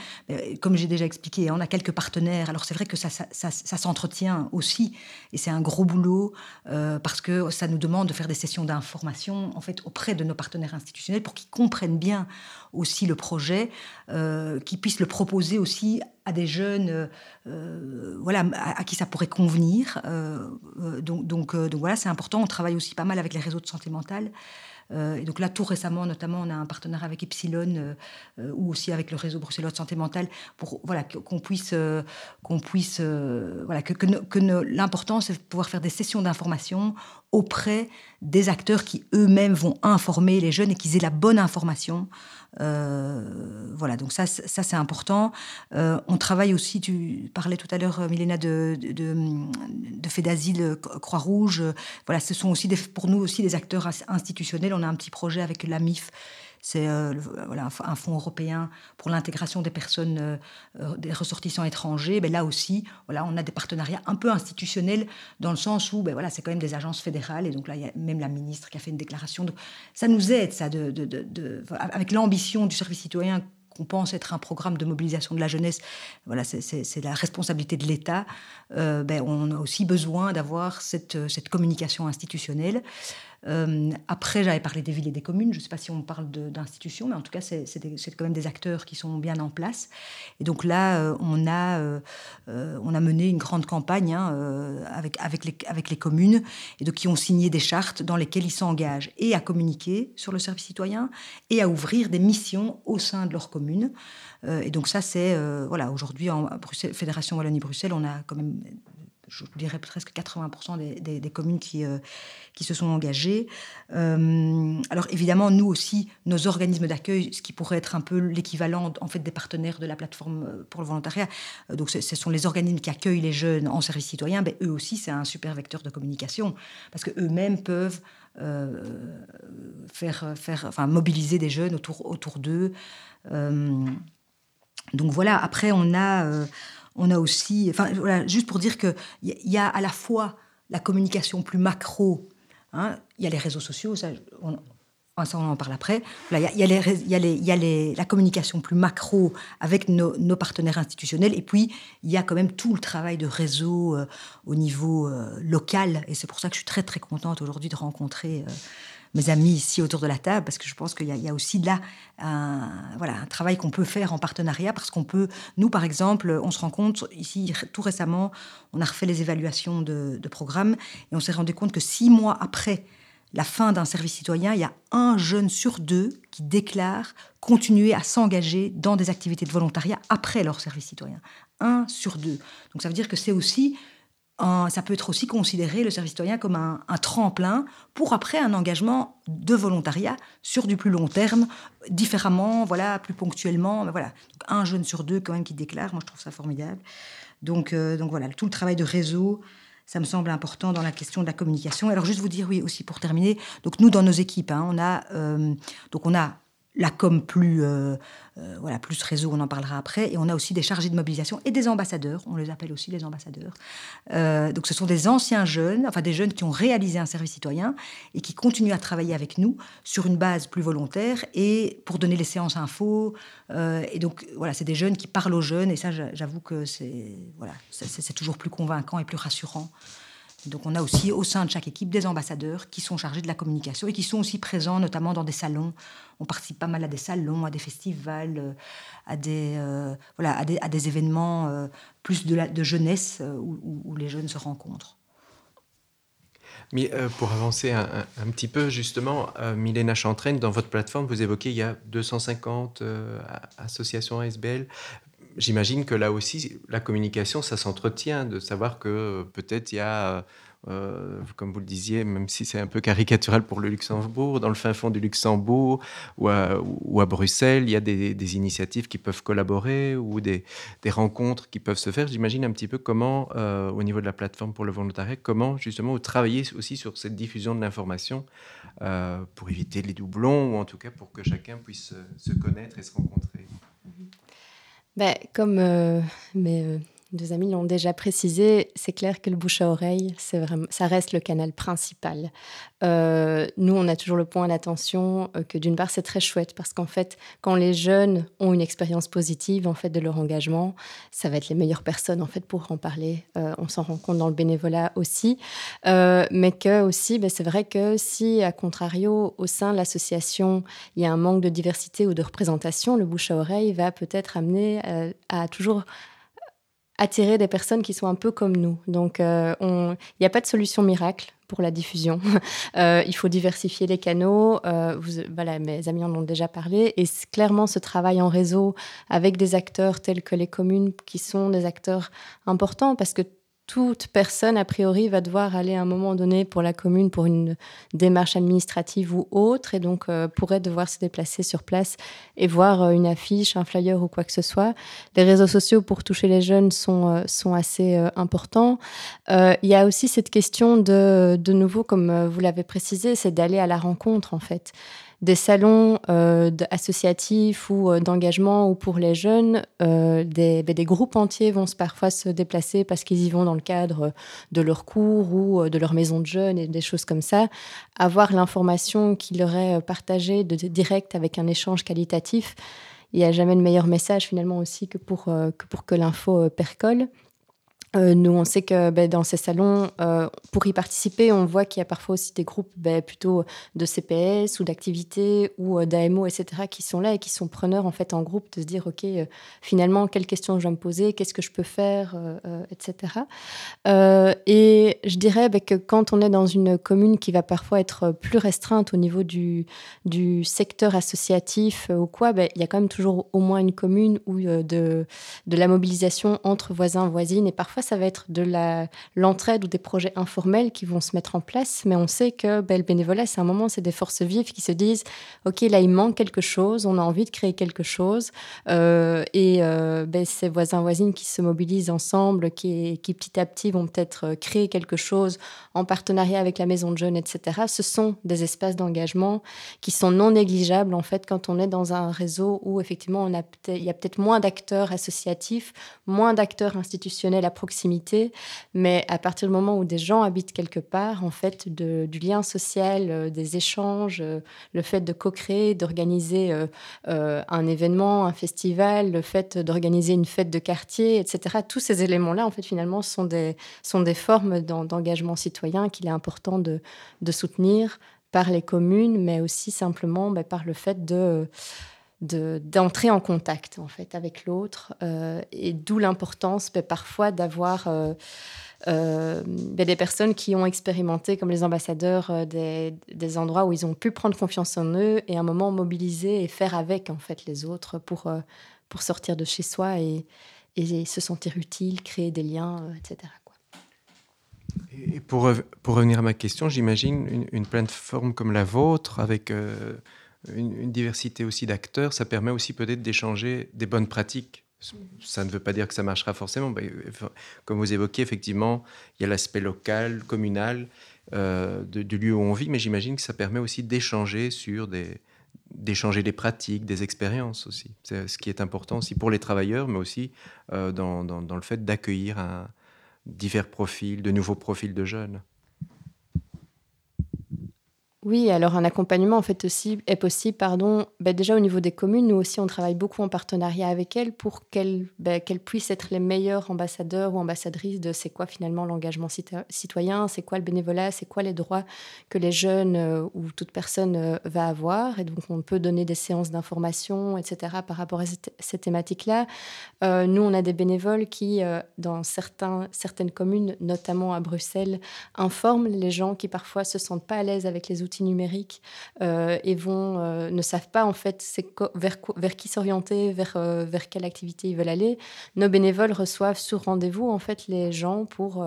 comme j'ai déjà expliqué, on a quelques partenaires. Alors, c'est vrai que ça, ça, ça s'entretient aussi. Et c'est un gros boulot euh, parce que ça nous demande de faire des sessions d'information en fait auprès de nos partenaires institutionnels pour qu'ils comprennent bien aussi le projet, euh, qu'ils puissent le proposer aussi à des jeunes, euh, voilà, à, qui ça pourrait convenir. donc, donc, donc voilà, c'est important. On travaille aussi pas mal avec les réseaux de santé mentale. Euh, et donc là, tout récemment, notamment, on a un partenaire avec Epsilon euh, euh, ou aussi avec le réseau bruxellois de santé mentale pour voilà qu'on puisse qu'on puisse voilà que, que, l'important c'est de pouvoir faire des sessions d'information auprès des acteurs qui eux-mêmes vont informer les jeunes et qu'ils aient la bonne information voilà, donc ça, ça c'est important. Euh, on travaille aussi, tu parlais tout à l'heure, Milena, de, de, de, d'asile Croix-Rouge. Voilà, ce sont aussi des, pour nous aussi des acteurs institutionnels. On a un petit projet avec la MIF c'est euh, voilà, un fonds européen pour l'intégration des personnes, euh, euh, des ressortissants étrangers. Ben là aussi, voilà, on a des partenariats un peu institutionnels dans le sens où ben voilà, c'est quand même des agences fédérales. Et donc là, il y a même la ministre qui a fait une déclaration. Ça nous aide, ça, de, de, de, avec l'ambition du service citoyen qu'on pense être un programme de mobilisation de la jeunesse, voilà, c'est la responsabilité de l'État, ben, on a aussi besoin d'avoir cette, cette, communication institutionnelle. Euh, après, j'avais parlé des villes et des communes. Je ne sais pas si on parle d'institutions, mais en tout cas, c'est quand même des acteurs qui sont bien en place. Et donc là, euh, on, a, euh, on a mené une grande campagne hein, avec, avec, les, avec les communes, et donc qui ont signé des chartes dans lesquelles ils s'engagent et à communiquer sur le service citoyen et à ouvrir des missions au sein de leur commune. et donc ça, c'est voilà, aujourd'hui en Fédération Wallonie-Bruxelles, on a quand même je dirais presque 80% des, communes qui, euh, qui se sont engagées. Euh, alors évidemment, nous aussi, nos organismes d'accueil, ce qui pourrait être un peu l'équivalent en fait des partenaires de la plateforme euh, pour le volontariat, donc ce, sont les organismes qui accueillent les jeunes en service citoyen, ben, eux aussi c'est un super vecteur de communication parce que eux-mêmes peuvent faire, faire, enfin, mobiliser des jeunes autour, autour d'eux. donc voilà, après on a on a aussi, enfin juste pour dire qu'il y, a à la fois la communication plus macro, hein, il y a les réseaux sociaux, ça on, en parle après. Il y, a, la communication plus macro avec nos, partenaires institutionnels, et puis il y a quand même tout le travail de réseau euh, au niveau euh, local, et c'est pour ça que je suis très très contente aujourd'hui de rencontrer euh, mes amis ici autour de la table, parce que je pense qu'il y, a aussi là un, voilà, un travail qu'on peut faire en partenariat, parce qu'on peut, nous par exemple, on se rend compte, ici tout récemment, on a refait les évaluations de, programmes, et on s'est rendu compte que six mois après la fin d'un service citoyen, il y a un jeune sur deux qui déclare continuer à s'engager dans des activités de volontariat après leur service citoyen. Un sur deux. Donc ça veut dire que c'est aussi ça peut être aussi considéré, le service citoyen, comme un, tremplin pour après un engagement de volontariat sur du plus long terme, différemment, voilà, plus ponctuellement. Mais voilà. un jeune sur deux, quand même, qui déclare, moi, je trouve ça formidable. Donc, euh, donc voilà, tout le travail de réseau, ça me semble important dans la question de la communication. Alors, juste vous dire, oui, aussi pour terminer, donc nous, dans nos équipes, hein, on, a, euh, donc on a la com plus, euh, euh, voilà, plus réseau, on en parlera après. Et on a aussi des chargés de mobilisation et des ambassadeurs, on les appelle aussi les ambassadeurs. Euh, donc ce sont des anciens jeunes, enfin des jeunes qui ont réalisé un service citoyen et qui continuent à travailler avec nous sur une base plus volontaire et pour donner les séances info. et donc voilà, c'est des jeunes qui parlent aux jeunes et ça, j'avoue que c'est voilà, c'est toujours plus convaincant et plus rassurant. Donc on a aussi au sein de chaque équipe des ambassadeurs qui sont chargés de la communication et qui sont aussi présents notamment dans des salons. On participe pas mal à des salons, à des festivals, euh, à des, euh, à des, événements euh, plus de, jeunesse où, les jeunes se rencontrent.
Mais pour avancer un, petit peu, justement, Milena Chantraine, dans votre plateforme, vous évoquez il y a 250 associations ASBL j'imagine que là aussi, la communication, ça s'entretient, de savoir que euh, peut-être il y a, euh, comme vous le disiez, même si c'est un peu caricatural pour le Luxembourg, dans le fin fond du Luxembourg ou à, Bruxelles, il y a des, initiatives qui peuvent collaborer ou des, rencontres qui peuvent se faire. J'imagine un petit peu comment, euh, au niveau de la plateforme pour le volontariat, comment justement vous travaillez aussi sur cette diffusion de l'information pour éviter les doublons ou en tout cas pour que chacun puisse se connaître et se rencontrer.
Ben, comme euh, mes deux amis l'ont déjà précisé, c'est clair que le bouche à oreille, c'est vraiment, ça reste le canal principal. Euh, nous, on a toujours le point d'attention que d'une part, c'est très chouette parce qu'en fait, quand les jeunes ont une expérience positive en fait de leur engagement, ça va être les meilleures personnes en fait pour en parler. on s'en rend compte dans le bénévolat aussi, mais que aussi, ben, c'est vrai que si, à contrario, au sein de l'association, il y a un manque de diversité ou de représentation, le bouche à oreille va peut-être amener à toujours attirer des personnes qui sont un peu comme nous. Donc, euh, il n'y a pas de solution miracle pour la diffusion. Euh, il faut diversifier les canaux. Euh, vous, voilà, mes amis en ont déjà parlé. Et clairement, ce travail en réseau avec des acteurs tels que les communes, qui sont des acteurs importants, parce que toute personne, a priori, va devoir aller à un moment donné pour la commune pour une démarche administrative ou autre, et donc euh, pourrait devoir se déplacer sur place et voir euh, une affiche, un flyer ou quoi que ce soit. Les réseaux sociaux pour toucher les jeunes sont, euh, sont assez importants. Il y a aussi cette question de, de nouveau, comme vous l'avez précisé, c'est d'aller à la rencontre, en fait des salons euh, associatifs ou euh, d'engagement ou pour les jeunes, euh, ben, des, groupes entiers vont parfois se déplacer parce qu'ils y vont dans le cadre de leur cours ou de leur maison de jeunes et des choses comme ça. Avoir l'information qui leur est partagée de, direct avec un échange qualitatif, il n'y a jamais de meilleur message finalement aussi que pour que, pour que l'info percole. Euh, nous, on sait que ben, dans ces salons, euh, pour y participer, on voit qu'il y a parfois aussi des groupes ben, plutôt de CPS ou d'activités ou euh, d'AMO, etc., qui sont là et qui sont preneurs en fait en groupe de se dire, OK, finalement, quelles questions je dois me poser, qu'est-ce que je peux faire, etc. et je dirais ben, que quand on est dans une commune qui va parfois être plus restreinte au niveau du, du secteur associatif ou quoi, il y a quand même toujours au moins une commune où de, de la mobilisation entre voisins, voisines et parfois ça va être de l'entraide ou des projets informels qui vont se mettre en place, mais on sait que ben, le bénévolat, c'est un moment, c'est des forces vives qui se disent, OK, là, il manque quelque chose, on a envie de créer quelque chose, euh, et euh, ben, ces voisins, voisines qui se mobilisent ensemble, qui, petit à petit vont peut-être créer quelque chose en partenariat avec la maison de jeunes, etc., ce sont des espaces d'engagement qui sont non négligeables, en fait, quand on est dans un réseau où, effectivement, il y a peut-être moins d'acteurs associatifs, moins d'acteurs institutionnels à proximité, mais à partir du moment où des gens habitent quelque part, en fait, du lien social, euh, des échanges, euh, le fait de co-créer, d'organiser euh, un événement, un festival, le fait d'organiser une fête de quartier, etc. Tous ces éléments-là, en fait, finalement, sont des, sont des formes d'engagement citoyen qu'il est important de, soutenir par les communes, mais aussi simplement ben, par le fait de d'entrer en contact en fait avec l'autre euh, et d'où l'importance ben, parfois d'avoir euh, euh, ben, des personnes qui ont expérimenté comme les ambassadeurs des, endroits où ils ont pu prendre confiance en eux et à un moment mobiliser et faire avec en fait les autres pour, pour sortir de chez soi et, se sentir utile, créer des liens, etc.
Et pour, pour revenir à ma question, j'imagine une, plateforme comme la vôtre avec une, diversité aussi d'acteurs, ça permet aussi peut-être d'échanger des bonnes pratiques. Ça ne veut pas dire que ça marchera forcément. Comme vous évoquez, effectivement, il y a l'aspect local, communal, euh, du lieu où on vit, mais j'imagine que ça permet aussi d'échanger sur des d'échanger des pratiques, des expériences aussi. C'est ce qui est important aussi pour les travailleurs, mais aussi euh, dans, dans, le fait d'accueillir divers profils, de nouveaux profils de jeunes.
Oui, alors un accompagnement en fait aussi est possible, pardon, ben, déjà au niveau des communes, nous aussi on travaille beaucoup en partenariat avec elles pour qu'elles ben, puissent être les meilleurs ambassadeurs ou ambassadrices de c'est quoi finalement l'engagement citoyen, c'est quoi le bénévolat, c'est quoi les droits que les jeunes euh, ou toute personne euh, va avoir. Et donc on peut donner des séances d'information, etc. par rapport à cette, thématique-là. Euh, nous on a des bénévoles qui, dans certains, certaines communes, notamment à Bruxelles, informent les gens qui parfois se sentent pas à l'aise avec les outils numériques euh, et vont, euh, ne savent pas en fait vers, vers qui s'orienter, vers, euh, vers quelle activité ils veulent aller. Nos bénévoles reçoivent sur rendez-vous en fait les gens pour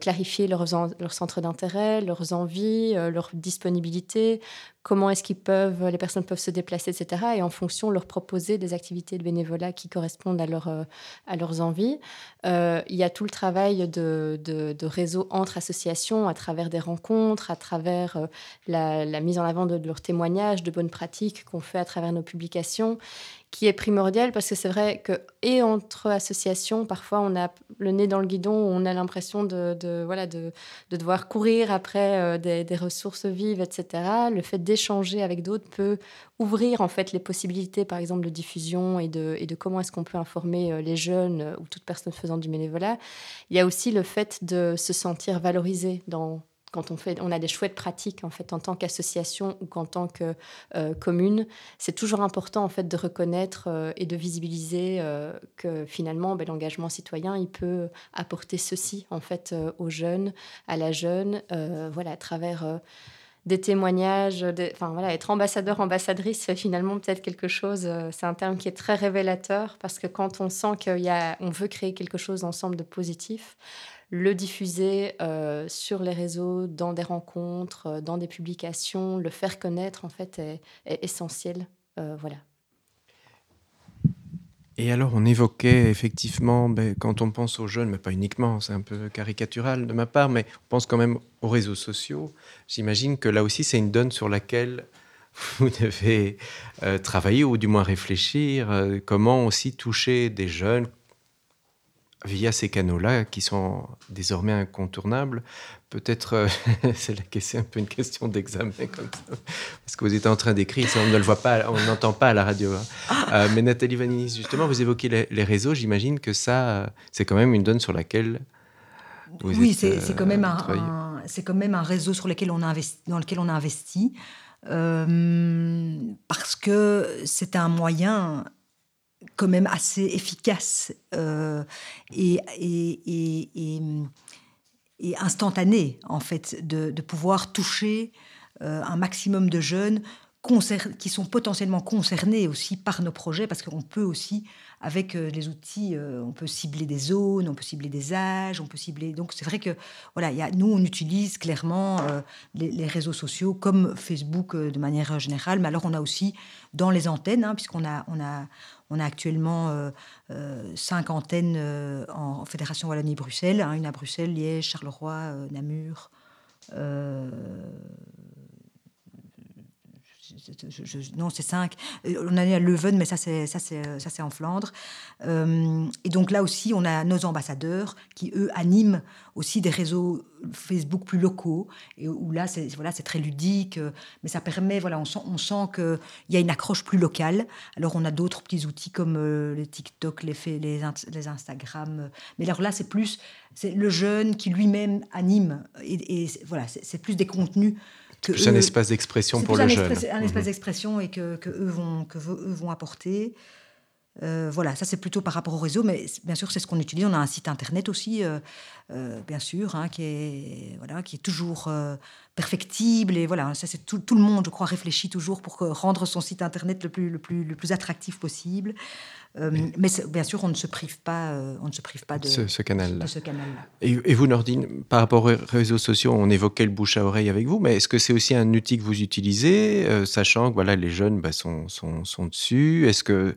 clarifier leurs, leurs centres d'intérêt, leurs envies, leur disponibilité, comment est-ce qu'ils peuvent, les personnes peuvent se déplacer, etc. Et en fonction, leur proposer des activités de bénévolat qui correspondent à, leur, euh, à leurs envies. Euh, il y a tout le travail de, de, réseau entre associations à travers des rencontres, à travers euh, la, mise en avant de, de leurs témoignages, de bonnes pratiques qu'on fait à travers nos publications qui est primordial parce que c'est vrai que et entre associations parfois on a le nez dans le guidon on a l'impression de, de, voilà de, de, devoir courir après euh, des, ressources vives etc le fait d'échanger avec d'autres peut ouvrir en fait les possibilités par exemple de diffusion et de, et de comment est-ce qu'on peut informer euh, les jeunes euh, ou toute personne faisant du bénévolat. Il y a aussi le fait de se sentir valorisé dans quand on, fait, on a des chouettes pratiques en fait en tant qu'association ou qu'en tant que euh, commune, c'est toujours important en fait de reconnaître euh, et de visibiliser euh, que finalement ben, l'engagement citoyen il peut apporter ceci en fait aux jeunes, à la jeune, voilà à travers des témoignages, enfin voilà, être ambassadeur, ambassadrice, c'est finalement peut-être quelque chose, c'est un terme qui est très révélateur parce que quand on sent qu'on veut créer quelque chose ensemble de positif, le diffuser euh, sur les réseaux, dans des rencontres, euh, dans des publications, le faire connaître en fait est, essentiel. Euh, voilà.
Et alors, on évoquait effectivement, ben, quand on pense aux jeunes, mais pas uniquement, c'est un peu caricatural de ma part, mais on pense quand même aux réseaux sociaux. J'imagine que là aussi, c'est une donne sur laquelle vous devez travailler ou du moins réfléchir. comment aussi toucher des jeunes via ces canaux-là qui sont désormais incontournables. Peut-être, euh, c'est la question, un peu une question d'examen comme ça, parce que vous êtes en train d'écrire, on ne le voit pas, on n'entend pas à la radio. Hein. Euh, mais Nathalie Vanini, justement, vous évoquez les, réseaux, j'imagine que ça, c'est quand même une donne sur laquelle
vous oui, c'est quand même un, c'est quand même un réseau sur lequel on a investi, dans lequel on a investi. parce que c'est un moyen quand même assez efficace euh, et, et, et, instantané, en fait, de, de pouvoir toucher euh, un maximum de jeunes qui sont potentiellement concernés aussi par nos projets, parce qu'on peut aussi, avec euh, les outils, on peut cibler des zones, on peut cibler des âges, on peut cibler. Donc c'est vrai que voilà, y a, nous on utilise clairement les, réseaux sociaux comme Facebook de manière générale, mais alors on a aussi dans les antennes, hein, puisqu'on a on a on a actuellement euh, euh, cinq antennes euh, en Fédération Wallonie-Bruxelles, hein, une à Bruxelles, Liège, Charleroi, Namur. Non, c'est cinq. On a à Leuven, mais ça, c'est, ça, c'est, ça, c'est en Flandre. et donc là aussi, on a nos ambassadeurs qui, eux, animent aussi des réseaux Facebook plus locaux, et où là, c'est voilà, très ludique, euh, mais ça permet, voilà, on sent, qu'il y a une accroche plus locale. Alors, on a d'autres petits outils comme euh, les TikTok, les, les, les Instagram. Euh, mais là, c'est plus c'est le jeune qui lui-même anime, et, voilà, c'est plus des contenus
que plus un espace d'expression pour le jeune.
un espace mhm. d'expression et que, que, eux vont, que eux vont apporter. Euh, voilà, ça c'est plutôt par rapport au réseau, mais bien sûr c'est ce qu'on utilise. On a un site internet aussi, euh, euh, bien sûr, hein, qui est voilà, qui est toujours perfectible et voilà, ça c'est tout, le monde, je crois, réfléchit toujours pour rendre son site internet le plus le plus le plus attractif possible. Euh, mais bien sûr, on ne se prive pas, euh, on ne se prive pas de
ce, canal-là.
Canal
et, vous, Nordine, par rapport aux réseaux sociaux, on évoquait le bouche à oreille avec vous, mais est-ce que c'est aussi un outil que vous utilisez, euh, sachant que voilà, les jeunes bah, sont, sont, sont, dessus? Est-ce que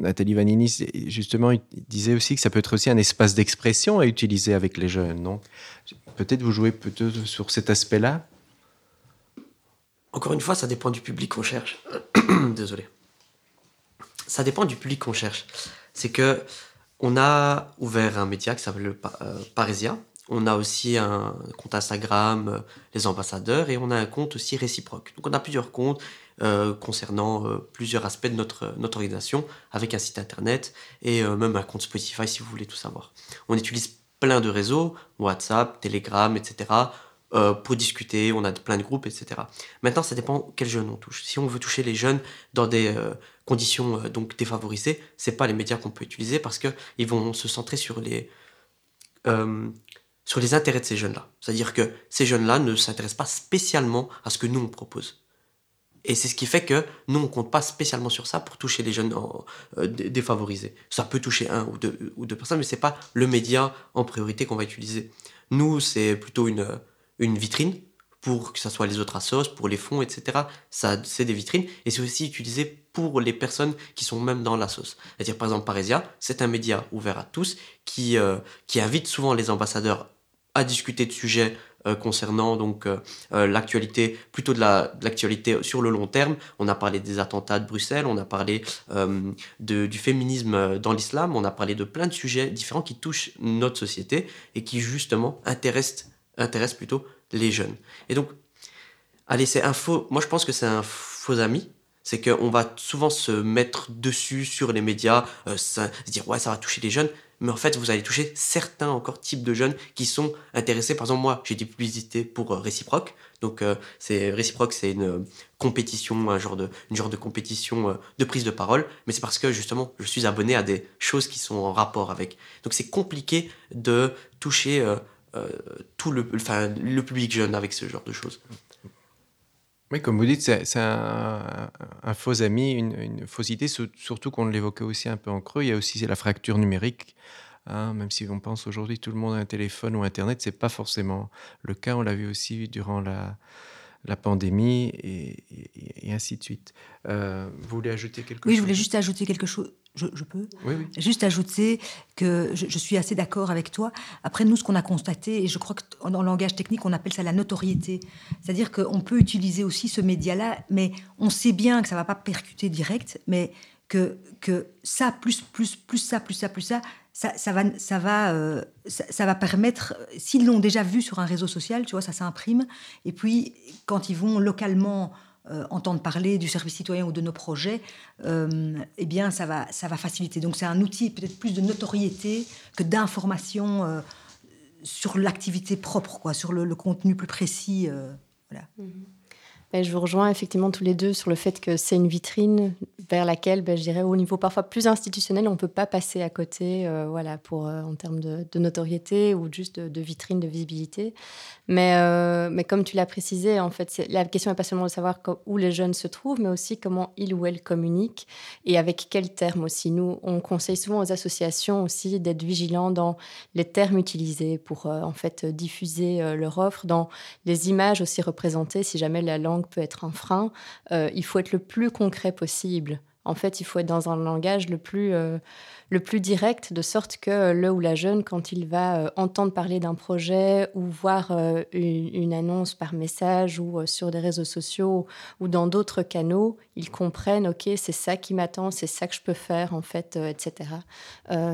Nathalie Vanini, justement, disait aussi que ça peut être aussi un espace d'expression à utiliser avec les jeunes, non? Peut-être vous jouez peut-être sur cet aspect-là
Encore une fois, ça dépend du public qu'on cherche. Désolé ça dépend du public qu'on cherche. C'est que on a ouvert un média qui s'appelle euh, Parésia. On a aussi un compte Instagram, euh, les ambassadeurs, et on a un compte aussi réciproque. Donc on a plusieurs comptes euh, concernant plusieurs aspects de notre, notre organisation, avec un site internet et même un compte Spotify si vous voulez tout savoir. On utilise plein de réseaux, WhatsApp, Telegram, etc. pour discuter, on a plein de groupes, etc. Maintenant, ça dépend quels jeunes on touche. Si on veut toucher les jeunes dans des, conditions euh, donc défavorisées, c'est pas les médias qu'on peut utiliser parce que ils vont se centrer sur les euh, sur les intérêts de ces jeunes-là. C'est-à-dire que ces jeunes-là ne s'intéressent pas spécialement à ce que nous on propose. Et c'est ce qui fait que nous, on compte pas spécialement sur ça pour toucher les jeunes euh, défavorisés. Ça peut toucher un ou deux, ou deux personnes, mais c'est pas le média en priorité qu'on va utiliser. Nous, c'est plutôt une, une vitrine pour que ce soit les autres assos, pour les fonds, etc. Ça, c'est des vitrines et c'est aussi utilisé pour les personnes qui sont même dans la sauce. C'est-à-dire, par exemple, Parésia, c'est un média ouvert à tous qui, euh, qui invite souvent les ambassadeurs à discuter de sujets euh, concernant donc euh, l'actualité, plutôt de l'actualité sur le long terme. On a parlé des attentats de Bruxelles, on a parlé du féminisme dans l'islam, on a parlé de plein de sujets différents qui touchent notre société et qui justement intéressent, intéressent plutôt les jeunes. Et donc, allez, c'est un faux. Moi, je pense que c'est un faux ami. C'est qu'on va souvent se mettre dessus sur les médias, euh, se dire ouais, ça va toucher les jeunes. Mais en fait, vous allez toucher certains encore types de jeunes qui sont intéressés. Par exemple, moi, j'ai des publicités pour euh, Réciproque. Donc, euh, c'est Réciproque, c'est une compétition, un genre de, une genre de compétition de prise de parole. Mais c'est parce que justement, je suis abonné à des choses qui sont en rapport avec. Donc, c'est compliqué de toucher euh, tout le, le public jeune avec ce genre de choses.
Oui, comme vous dites, c'est un, faux ami, une, une fausse idée, surtout qu'on l'évoquait aussi un peu en creux. Il y a aussi la fracture numérique. Hein, même si on pense aujourd'hui tout le monde a un téléphone ou Internet, c'est pas forcément le cas. On l'a vu aussi durant la, la pandémie et, ainsi de suite. Euh, vous voulez ajouter quelque chose
Oui, je voulais juste ajouter quelque chose. Je, peux
oui, oui.
Juste ajouter que je, suis assez d'accord avec toi. Après, nous, ce qu'on a constaté, et je crois que dans le langage technique, on appelle ça la notoriété. C'est-à-dire qu'on peut utiliser aussi ce média-là, mais on sait bien que ça ne va pas percuter direct, mais que, que ça, plus, plus, plus ça, plus ça, plus ça, ça, ça va, ça, va, euh, ça, va permettre, s'ils l'ont déjà vu sur un réseau social, tu vois, ça s'imprime. Et puis, quand ils vont localement euh, entendre parler du service citoyen ou de nos projets, euh, eh bien, ça va, ça va faciliter. Donc, c'est un outil peut-être plus de notoriété que d'information sur l'activité propre, quoi, sur le, contenu plus précis. voilà.
Mmh je vous rejoins effectivement tous les deux sur le fait que c'est une vitrine vers laquelle, ben, je dirais, au niveau parfois plus institutionnel, on ne peut pas passer à côté, euh, voilà, pour, euh, en termes de, notoriété ou juste de, vitrine, de visibilité. Mais, euh, mais comme tu l'as précisé, en fait, la question n'est pas seulement de savoir où les jeunes se trouvent, mais aussi comment ils ou elles communiquent et avec quels termes aussi. Nous, on conseille souvent aux associations aussi d'être vigilants dans les termes utilisés pour, en fait, diffuser leur offre, dans les images aussi représentées, si jamais la langue peut être un frein, euh, il faut être le plus concret possible. En fait, il faut être dans un langage le plus, euh, le plus direct, de sorte que le ou la jeune, quand il va euh, entendre parler d'un projet ou voir une, annonce par message ou sur des réseaux sociaux ou dans d'autres canaux, ils comprennent, OK, c'est ça qui m'attend, c'est ça que je peux faire, en fait, etc.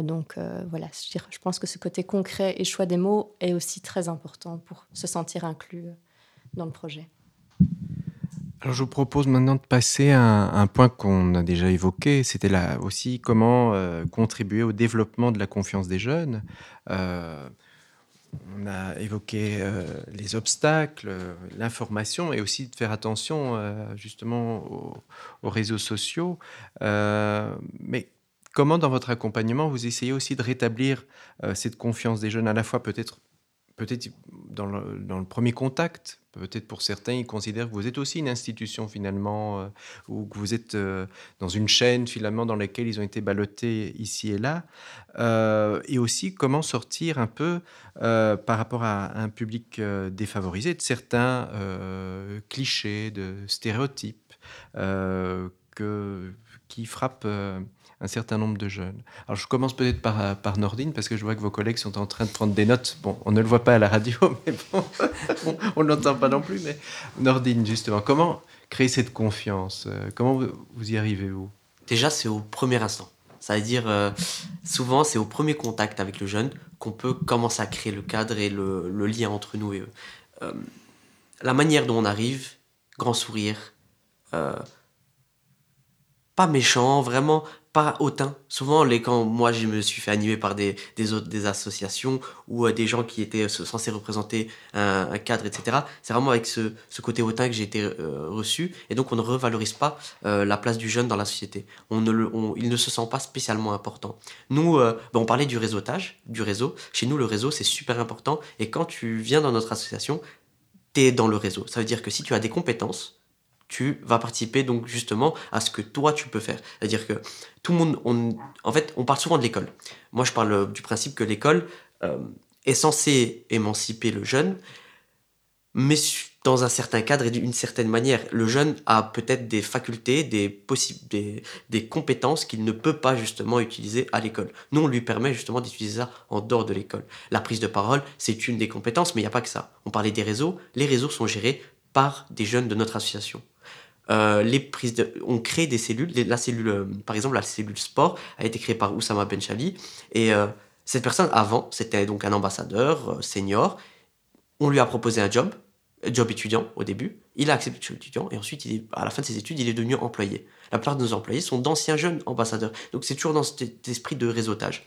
donc, voilà, je, je pense que ce côté concret et choix des mots est aussi très important pour se sentir inclus dans le projet.
Alors je vous propose maintenant de passer à un, point qu'on a déjà évoqué, c'était là aussi comment euh, contribuer au développement de la confiance des jeunes. Euh, on a évoqué euh, les obstacles, l'information et aussi de faire attention justement aux, réseaux sociaux. mais comment dans votre accompagnement vous essayez aussi de rétablir cette confiance des jeunes à la fois peut-être peut-être dans le, premier contact, peut-être pour certains, ils considèrent que vous êtes aussi une institution finalement, euh, ou que vous êtes euh, dans une chaîne finalement dans laquelle ils ont été ballottés ici et là. Euh, et aussi comment sortir un peu par rapport à un public défavorisé de certains clichés, de stéréotypes que, qui frappent un certain nombre de jeunes. Alors je commence peut-être par, par Nordine, parce que je vois que vos collègues sont en train de prendre des notes. Bon, on ne le voit pas à la radio, mais bon, on ne l'entend pas non plus. Mais Nordine, justement, comment créer cette confiance euh, Comment vous, y arrivez-vous
Déjà, c'est au premier instant. Ça veut dire, euh, souvent, c'est au premier contact avec le jeune qu'on peut commencer à créer le cadre et le, lien entre nous et eux. Euh, la manière dont on arrive, grand sourire, pas méchant, vraiment pas hautain. Souvent, les, quand moi je me suis fait animer par des, des, autres, des associations ou euh, des gens qui étaient euh, censés représenter un, cadre, etc., c'est vraiment avec ce, ce, côté hautain que j'ai été euh, reçu. Et donc, on ne revalorise pas la place du jeune dans la société. On ne le, il ne se sent pas spécialement important. Nous, ben, on parlait du réseautage, du réseau. Chez nous, le réseau, c'est super important. Et quand tu viens dans notre association, tu es dans le réseau. Ça veut dire que si tu as des compétences, tu vas participer donc justement à ce que toi tu peux faire. C'est-à-dire que tout le monde, on, en fait, on parle souvent de l'école. Moi, je parle euh, du principe que l'école euh, est censée émanciper le jeune, mais dans un certain cadre et d'une certaine manière. Le jeune a peut-être des facultés, des, des, des compétences qu'il ne peut pas justement utiliser à l'école. Nous, on lui permet justement d'utiliser ça en dehors de l'école. La prise de parole, c'est une des compétences, mais il n'y a pas que ça. On parlait des réseaux. Les réseaux sont gérés par des jeunes de notre association. Euh, les prises on crée des cellules. La cellule, euh, par exemple, la cellule sport a été créée par Oussama Benchali. Et euh, cette personne, avant, c'était donc un ambassadeur senior. On lui a proposé un job, job étudiant au début. Il a accepté le job étudiant et ensuite, à la fin de ses études, il est devenu employé. La plupart de nos employés sont d'anciens jeunes ambassadeurs. Donc c'est toujours dans cet esprit de réseautage.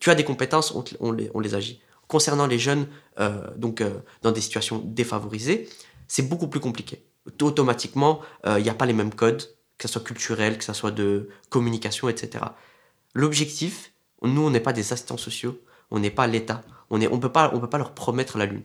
Tu as des compétences, on, les, on les, agit. Concernant les jeunes, donc dans des situations défavorisées, c'est beaucoup plus compliqué automatiquement, il euh, n'y a pas les mêmes codes, que ce soit culturel, que ce soit de communication, etc. L'objectif, nous, on n'est pas des assistants sociaux, on n'est pas l'État, on ne on peut, pas, peut pas leur promettre la Lune.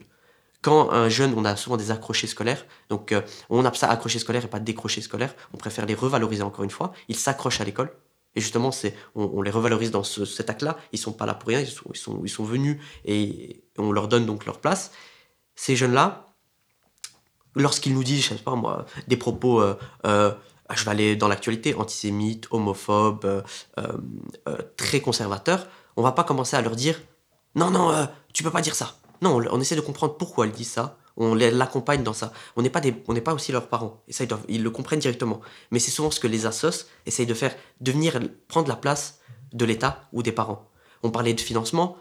Quand un jeune, on a souvent des accrochés scolaires, donc euh, on a ça accrochés scolaires et pas décrochés scolaires, on préfère les revaloriser encore une fois, ils s'accrochent à l'école, et justement, c'est, on, les revalorise dans cet acte-là. Ils sont pas là pour rien. Ils sont, ils sont, ils sont venus et on leur donne donc leur place. Ces jeunes-là, lorsqu'il nous dit, je sais pas moi, des propos, euh, euh, je vais aller dans l'actualité, antisémites, homophobes, euh, très conservateurs, on va pas commencer à leur dire, non, non, tu peux pas dire ça. Non, on, essaie de comprendre pourquoi elle dit ça. On l'accompagne dans ça. On n'est pas, pas aussi leurs parents. Et ça, ils le comprennent directement. Mais c'est souvent ce que les assos essayent de faire, de venir prendre la place de l'État ou des parents. On parlait de financement.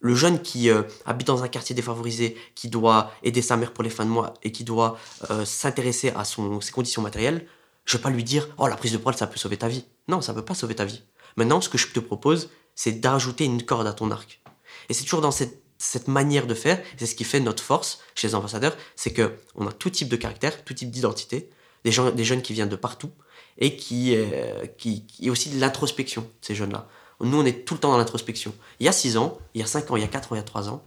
Le jeune qui euh, habite dans un quartier défavorisé, qui doit aider sa mère pour les fins de mois et qui doit euh, s'intéresser à ses conditions matérielles, je ne vais pas lui dire Oh, la prise de parole, ça peut sauver ta vie. Non, ça ne peut pas sauver ta vie. Maintenant, ce que je te propose, c'est d'ajouter une corde à ton arc. Et c'est toujours dans cette, manière de faire, c'est ce qui fait notre force chez les ambassadeurs, c'est qu'on a tout type de caractère, tout type d'identité, des jeunes qui viennent de partout, et qui, euh, qui, qui aussi de l'introspection, ces jeunes-là. Nous, on est tout le temps dans l'introspection. Il y a 6 ans, il y a 5 ans, il y a 4 ans, il y a 3 ans,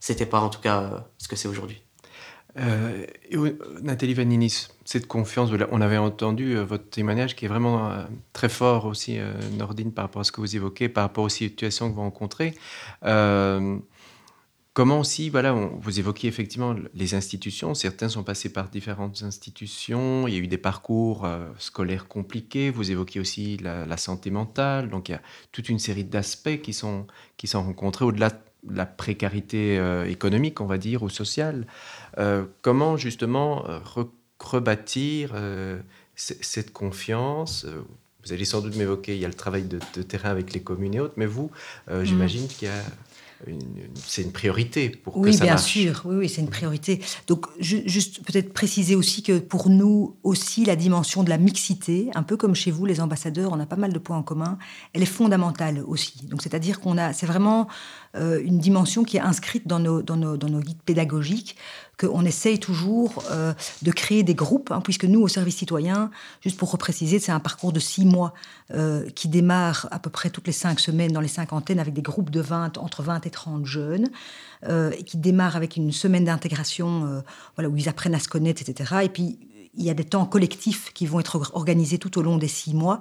c'était pas en tout cas euh, ce que c'est aujourd'hui.
Euh, Nathalie Vaninis, cette confiance, on avait entendu euh, votre témoignage qui est vraiment très fort aussi, Nordine, par rapport à ce que vous évoquez, par rapport aux situations que vous rencontrez. Comment aussi, voilà, vous évoquiez effectivement les institutions. Certains sont passés par différentes institutions. Il y a eu des parcours euh, scolaires compliqués. Vous évoquiez aussi la, santé mentale. Donc il y a toute une série d'aspects qui sont, qui sont rencontrés au-delà de la précarité euh, économique, on va dire, ou sociale. Euh, comment justement rebâtir cette confiance Vous allez sans doute m'évoquer, il y a le travail de, terrain avec les communes et autres, mais vous, mmh. j'imagine qu'il y a c'est une priorité pour
oui,
que ça
bien
marche.
sûr, oui, oui c'est une priorité. Donc, juste peut-être préciser aussi que pour nous aussi, la dimension de la mixité, un peu comme chez vous, les ambassadeurs, on a pas mal de points en commun, elle est fondamentale aussi. Donc, c'est-à-dire qu'on a, c'est vraiment euh, une dimension qui est inscrite dans nos, dans nos, dans nos guides pédagogiques, qu'on essaye toujours euh, de créer des groupes, hein, puisque nous, au service citoyen, juste pour repréciser, c'est un parcours de six mois euh, qui démarre à peu près toutes les cinq semaines dans les cinquantaines avec des groupes de 20, entre 20 et 30 jeunes, et qui démarre avec une semaine d'intégration voilà, où ils apprennent à se connaître, etc. Et puis il y a des temps collectifs qui vont être organisés tout au long des six mois.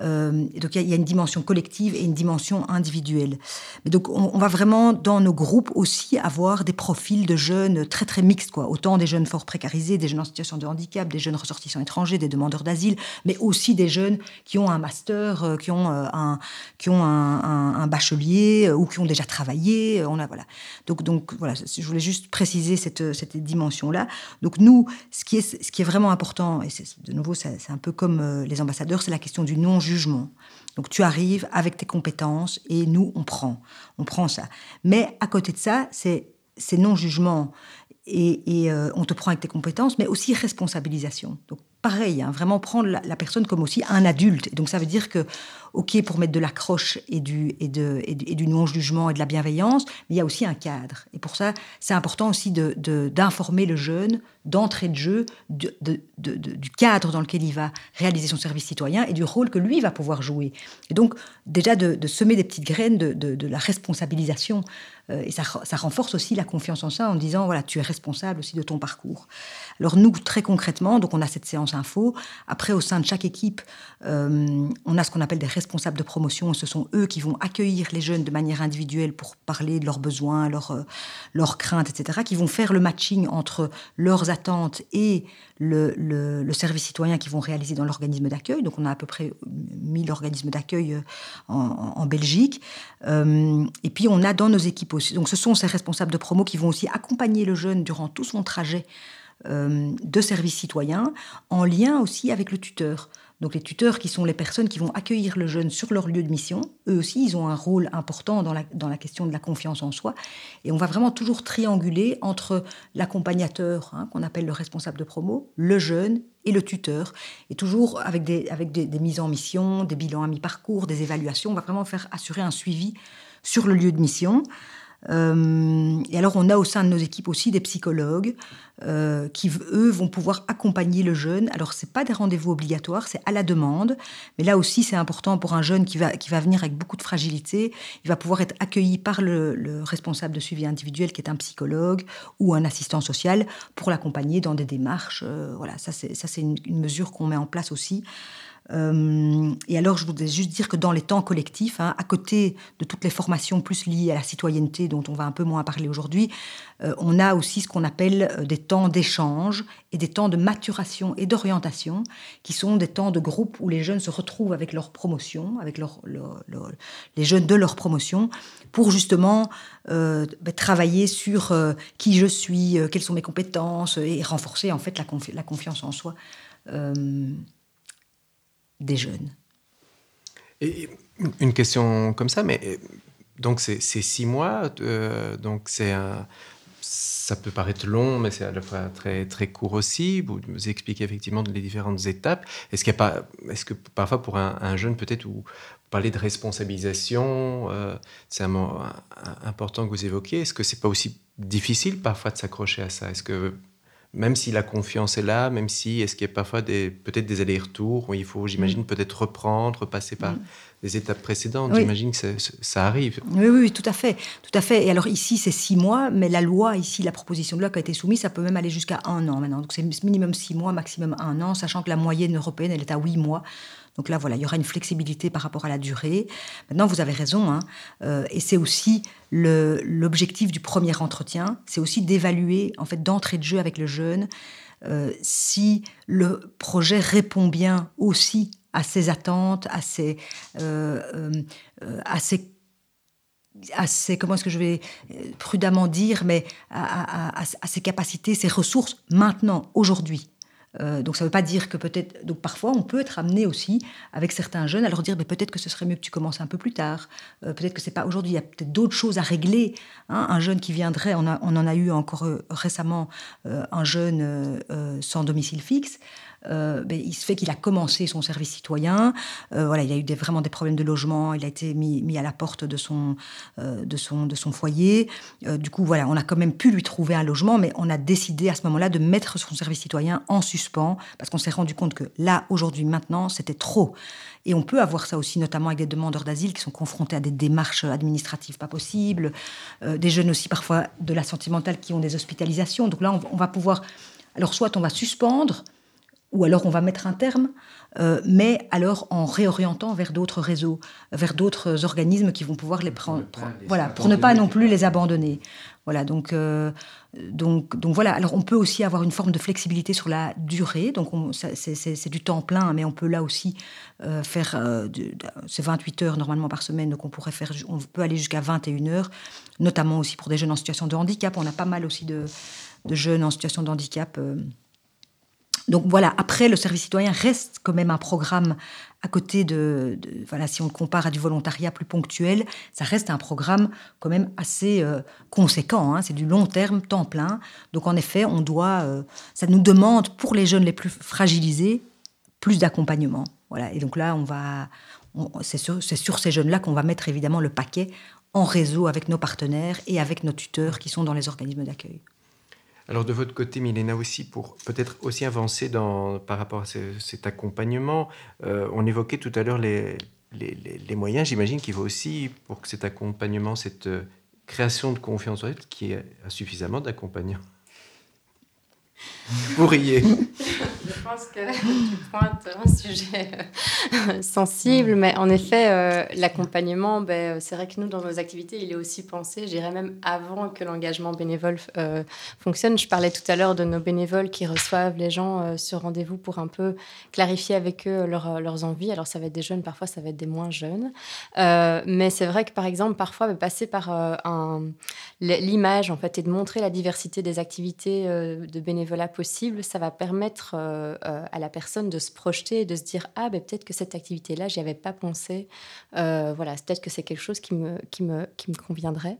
Euh, donc il y, a, une dimension collective et une dimension individuelle. Donc on, va vraiment dans nos groupes aussi avoir des profils de jeunes très très mixtes, quoi. Autant des jeunes fort précarisés, des jeunes en situation de handicap, des jeunes ressortissants étrangers, des demandeurs d'asile, mais aussi des jeunes qui ont un master, euh, qui ont euh, un qui ont un, un, bachelier ou qui ont déjà travaillé. On a voilà. Donc donc voilà, je voulais juste préciser cette cette dimension là. Donc nous, ce qui est ce qui est vraiment important, et de nouveau, c'est un peu comme euh, les ambassadeurs, c'est la question du non-jugement. Donc tu arrives avec tes compétences et nous, on prend. On prend ça. Mais à côté de ça, c'est non-jugement et, euh, on te prend avec tes compétences, mais aussi responsabilisation. Donc pareil, hein, vraiment prendre la, personne comme aussi un adulte. Et donc ça veut dire que, ok, pour mettre de l'accroche et du, et, de, et, du, non-jugement et de la bienveillance, mais il y a aussi un cadre. Et pour ça, c'est important aussi d'informer le jeune d'entrée de jeu du cadre dans lequel il va réaliser son service citoyen et du rôle que lui va pouvoir jouer. Et donc déjà de, semer des petites graines de, la responsabilisation. Euh, et ça, ça renforce aussi la confiance en ça en disant, voilà, tu es responsable aussi de ton parcours. Alors nous, très concrètement, donc on a cette séance info. Après, au sein de chaque équipe, euh, on a ce qu'on appelle des responsables de promotion. Ce sont eux qui vont accueillir les jeunes de manière individuelle pour parler de leurs besoins, leurs, euh, leurs craintes, etc., qui vont faire le matching entre leurs attentes et le, le, service citoyen qu'ils vont réaliser dans l'organisme d'accueil. Donc on a à peu près 1000 organismes d'accueil euh, en, Belgique. et puis on a dans nos équipes aussi, donc ce sont ces responsables de promo qui vont aussi accompagner le jeune durant tout son trajet euh, de services citoyens, en lien aussi avec le tuteur. Donc les tuteurs qui sont les personnes qui vont accueillir le jeune sur leur lieu de mission, eux aussi, ils ont un rôle important dans la, dans la question de la confiance en soi. Et on va vraiment toujours trianguler entre l'accompagnateur, hein, qu'on appelle le responsable de promo, le jeune et le tuteur. Et toujours avec des, avec des, des mises en mission, des bilans à mi-parcours, des évaluations. On va vraiment faire assurer un suivi sur le lieu de mission. Euh, et alors, on a au sein de nos équipes aussi des psychologues euh, qui, eux, vont pouvoir accompagner le jeune. Alors, c'est pas des rendez-vous obligatoires, c'est à la demande. Mais là aussi, c'est important pour un jeune qui va, qui va venir avec beaucoup de fragilité. Il va pouvoir être accueilli par le, responsable de suivi individuel, qui est un psychologue ou un assistant social, pour l'accompagner dans des démarches. Euh, voilà, ça, c'est une mesure qu'on met en place aussi. Et alors, je voudrais juste dire que dans les temps collectifs, hein, à côté de toutes les formations plus liées à la citoyenneté, dont on va un peu moins parler aujourd'hui, on a aussi ce qu'on appelle des temps d'échange et des temps de maturation et d'orientation, qui sont des temps de groupe où les jeunes se retrouvent avec leur promotion, avec les jeunes de leur promotion, pour justement euh, bah, travailler sur euh, qui je suis, euh, quelles sont mes compétences et renforcer en fait la confiance en soi des jeunes.
Une question comme ça, mais donc c'est six mois, donc c'est un ça peut paraître long, mais c'est à la fois très, très court aussi. Vous, vous expliquez effectivement les différentes étapes. Est-ce qu'il a pas, est-ce que parfois pour un, jeune, peut-être, où parler de responsabilisation, euh, c'est un mot important que vous évoquiez. Est-ce que c'est pas aussi difficile parfois de s'accrocher à ça? Est-ce que même si la confiance est là, même si, est-ce qu'il y a parfois des, peut-être des allers-retours où il faut, j'imagine, mm. peut-être reprendre, repasser par les mm. étapes précédentes J'imagine que ça, arrive.
Oui, oui, tout à fait. Tout à fait. Et alors ici, c'est six mois, mais la loi, ici, la proposition de loi qui a été soumise, ça peut même aller jusqu'à un an maintenant. Donc c'est minimum six mois, maximum un an, sachant que la moyenne européenne, elle est à huit mois. Donc là, voilà, il y aura une flexibilité par rapport à la durée. Maintenant, vous avez raison, hein, euh, et c'est aussi l'objectif du premier entretien, c'est aussi d'évaluer, en fait, d'entrée de jeu avec le jeune, euh, si le projet répond bien aussi à ses attentes, à ses, euh, à ses comment est-ce que je vais prudemment dire, mais à, à, ses capacités, ses ressources maintenant, aujourd'hui. Euh, donc ça ne veut pas dire que peut-être... Donc parfois, on peut être amené aussi, avec certains jeunes, à leur dire, mais peut-être que ce serait mieux que tu commences un peu plus tard. Euh, peut-être que c'est pas aujourd'hui, il y a peut-être d'autres choses à régler. Hein. Un jeune qui viendrait, on, en a eu encore euh, récemment un jeune sans domicile fixe. Euh, ben, il se fait qu'il a commencé son service citoyen. Euh, voilà, il a eu vraiment des problèmes de logement. Il a été mis, à la porte de son, euh, foyer. du coup, voilà, on a quand même pu lui trouver un logement, mais on a décidé à ce moment-là de mettre son service citoyen en suspens parce qu'on s'est rendu compte que là, aujourd'hui, maintenant, c'était trop. Et on peut avoir ça aussi, notamment avec des demandeurs d'asile qui sont confrontés à des démarches administratives pas possibles, des jeunes aussi parfois de la sentimentale qui ont des hospitalisations. Donc là, on va pouvoir, alors soit on va suspendre, ou alors on va mettre un terme, euh, mais alors en réorientant vers d'autres réseaux, vers d'autres organismes qui vont pouvoir les prendre, voilà, pour ne pas non plus les abandonner. Voilà, donc, euh, donc, donc voilà. Alors on peut aussi avoir une forme de flexibilité sur la durée, donc c'est du temps plein, mais on peut là aussi euh, faire, c'est 28 heures normalement par semaine, donc on pourrait faire, on peut aller jusqu'à 21 heures, notamment aussi pour des jeunes en situation de handicap. On a pas mal aussi de, de jeunes en situation de handicap donc voilà, après, le service citoyen reste quand même un programme à côté de, voilà, si on le compare à du volontariat plus ponctuel, ça reste un programme quand même assez euh, conséquent. Hein. c'est du long terme, temps plein. Donc en effet, on doit, euh, ça nous demande pour les jeunes les plus fragilisés plus d'accompagnement. Voilà. Et donc là, on va, c'est sur, sur, ces jeunes-là qu'on va mettre évidemment le paquet en réseau avec nos partenaires et avec nos tuteurs qui sont dans les organismes d'accueil.
Alors de votre côté, Milena aussi, pour peut-être aussi avancer dans, par rapport à cet accompagnement, euh, on évoquait tout à l'heure les, les, les, moyens. J'imagine qu'il faut aussi, pour que cet accompagnement, cette euh, création de confiance, qui ait suffisamment d'accompagnants. Vous riez.
Je pense que tu pointes un sujet euh, sensible, mais en effet, euh, l'accompagnement, ben, c'est vrai que nous, dans nos activités, il est aussi pensé, je dirais même avant que l'engagement bénévole euh, fonctionne. Je parlais tout à l'heure de nos bénévoles qui reçoivent les gens sur rendez-vous pour un peu clarifier avec eux leurs envies. Alors, ça va être des jeunes, parfois, ça va être des moins jeunes. mais c'est vrai que, par exemple, parfois, ben, passer par l'image, en fait, et de montrer la diversité des activités de bénévolat possible, ça va permettre euh, euh, à la personne de se projeter et de se dire ah ben peut-être que cette activité là j'y avais pas pensé. Euh, voilà peut-être que c'est quelque chose qui me qui me qui me conviendrait.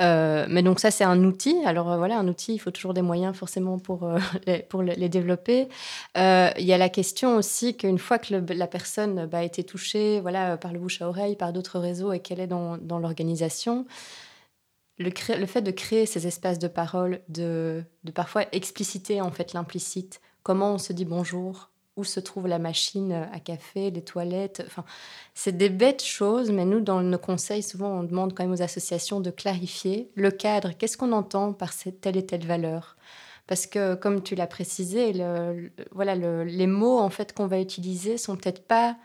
Mais donc ça c'est un outil. Alors voilà un outil il faut toujours des moyens forcément pour les, pour les développer. Il y a la question aussi qu'une fois que la personne bah, a été touchée voilà par le bouche à oreille par d'autres réseaux et qu'elle est dans, dans l'organisation le, fait de créer ces espaces de parole, de, parfois expliciter en fait l'implicite, comment on se dit bonjour, où se trouve la machine à café, les toilettes? Enfin, c'est des bêtes choses, mais nous, dans nos conseils, souvent, on demande quand même aux associations de clarifier le cadre. Qu'est-ce qu'on entend par telle et telle valeur? Parce que, comme tu l'as précisé, voilà, les mots en fait qu'on va utiliser sont peut-être pas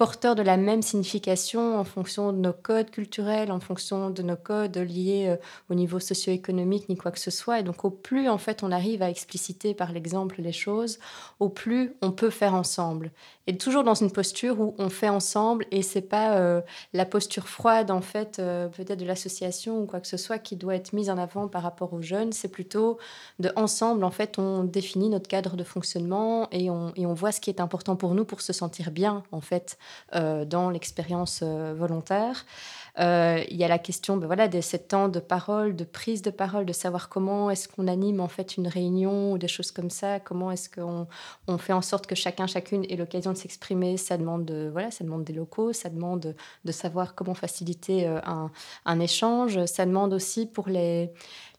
porteurs de la même signification en fonction de nos codes culturels, en fonction de nos codes liés euh, au niveau socio-économique, ni quoi que ce soit. Et donc, au plus en fait on arrive à expliciter par l'exemple les choses, au plus on peut faire ensemble. Et toujours dans une posture où on fait ensemble et c'est pas euh, la posture froide en fait euh, peut-être de l'association ou quoi que ce soit qui doit être mise en avant par rapport aux jeunes. C'est plutôt de ensemble en fait on définit notre cadre de fonctionnement et on, et on voit ce qui est important pour nous pour se sentir bien en fait euh, dans l'expérience volontaire. Euh, il y a la question ben voilà, de ces temps de parole, de prise de parole, de savoir comment est-ce qu'on anime en fait une réunion ou des choses comme ça, comment est-ce qu'on on fait en sorte que chacun, chacune ait l'occasion de s'exprimer. Ça demande, de, voilà, ça demande des locaux, ça demande de savoir comment faciliter un, un échange, ça demande aussi pour les,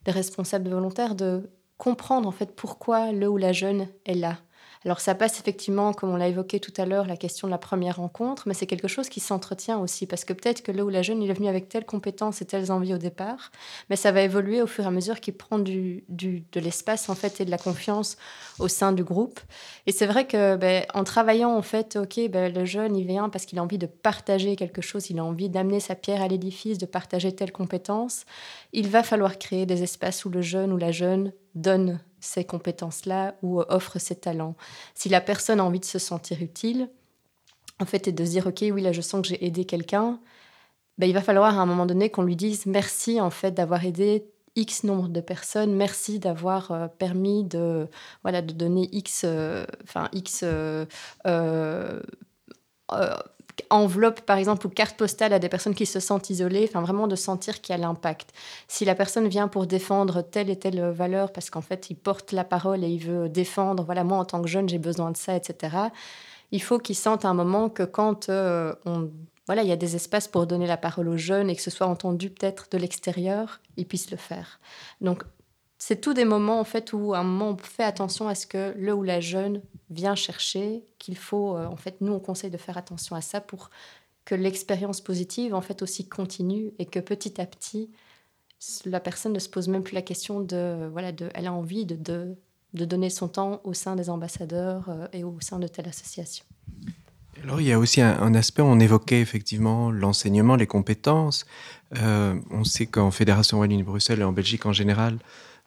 les responsables volontaires de comprendre en fait pourquoi le ou la jeune est là. Alors ça passe effectivement, comme on l'a évoqué tout à l'heure, la question de la première rencontre, mais c'est quelque chose qui s'entretient aussi, parce que peut-être que le ou la jeune, il est venu avec telle compétence et telles envies au départ, mais ça va évoluer au fur et à mesure qu'il prend du, de l'espace en fait et de la confiance au sein du groupe. Et c'est vrai que ben, en travaillant en fait, ok, ben, le jeune, il vient parce qu'il a envie de partager quelque chose, il a envie d'amener sa pierre à l'édifice, de partager telle compétence, il va falloir créer des espaces où le jeune ou la jeune donne ces compétences-là ou offre ses talents. Si la personne a envie de se sentir utile, en fait, et de se dire, OK, oui, là, je sens que j'ai aidé quelqu'un, ben, il va falloir à un moment donné qu'on lui dise merci, en fait, d'avoir aidé X nombre de personnes, merci d'avoir euh, permis de, voilà, de donner euh, X euh, enveloppe, par exemple, ou carte postale à des personnes qui se sentent isolées, enfin vraiment de sentir qu'il y a l'impact. Si la personne vient pour défendre telle et telle valeur, parce qu'en fait, il porte la parole et il veut défendre, voilà, moi en tant que jeune, j'ai besoin de ça, etc., il faut qu'il sente à un moment que quand euh, on, voilà, il y a des espaces pour donner la parole aux jeunes et que ce soit entendu peut-être de l'extérieur, ils puissent le faire. Donc, c'est tous des moments en fait où à un moment on fait attention à ce que le ou la jeune vient chercher, qu'il faut euh, en fait nous on conseille de faire attention à ça pour que l'expérience positive en fait aussi continue et que petit à petit la personne ne se pose même plus la question de voilà de elle a envie de, de, de donner son temps au sein des ambassadeurs euh, et au sein de telle association.
Alors il y a aussi un, aspect, on évoquait effectivement l'enseignement, les compétences. Euh, on sait qu'en Fédération Wallonie-Bruxelles et en Belgique en général,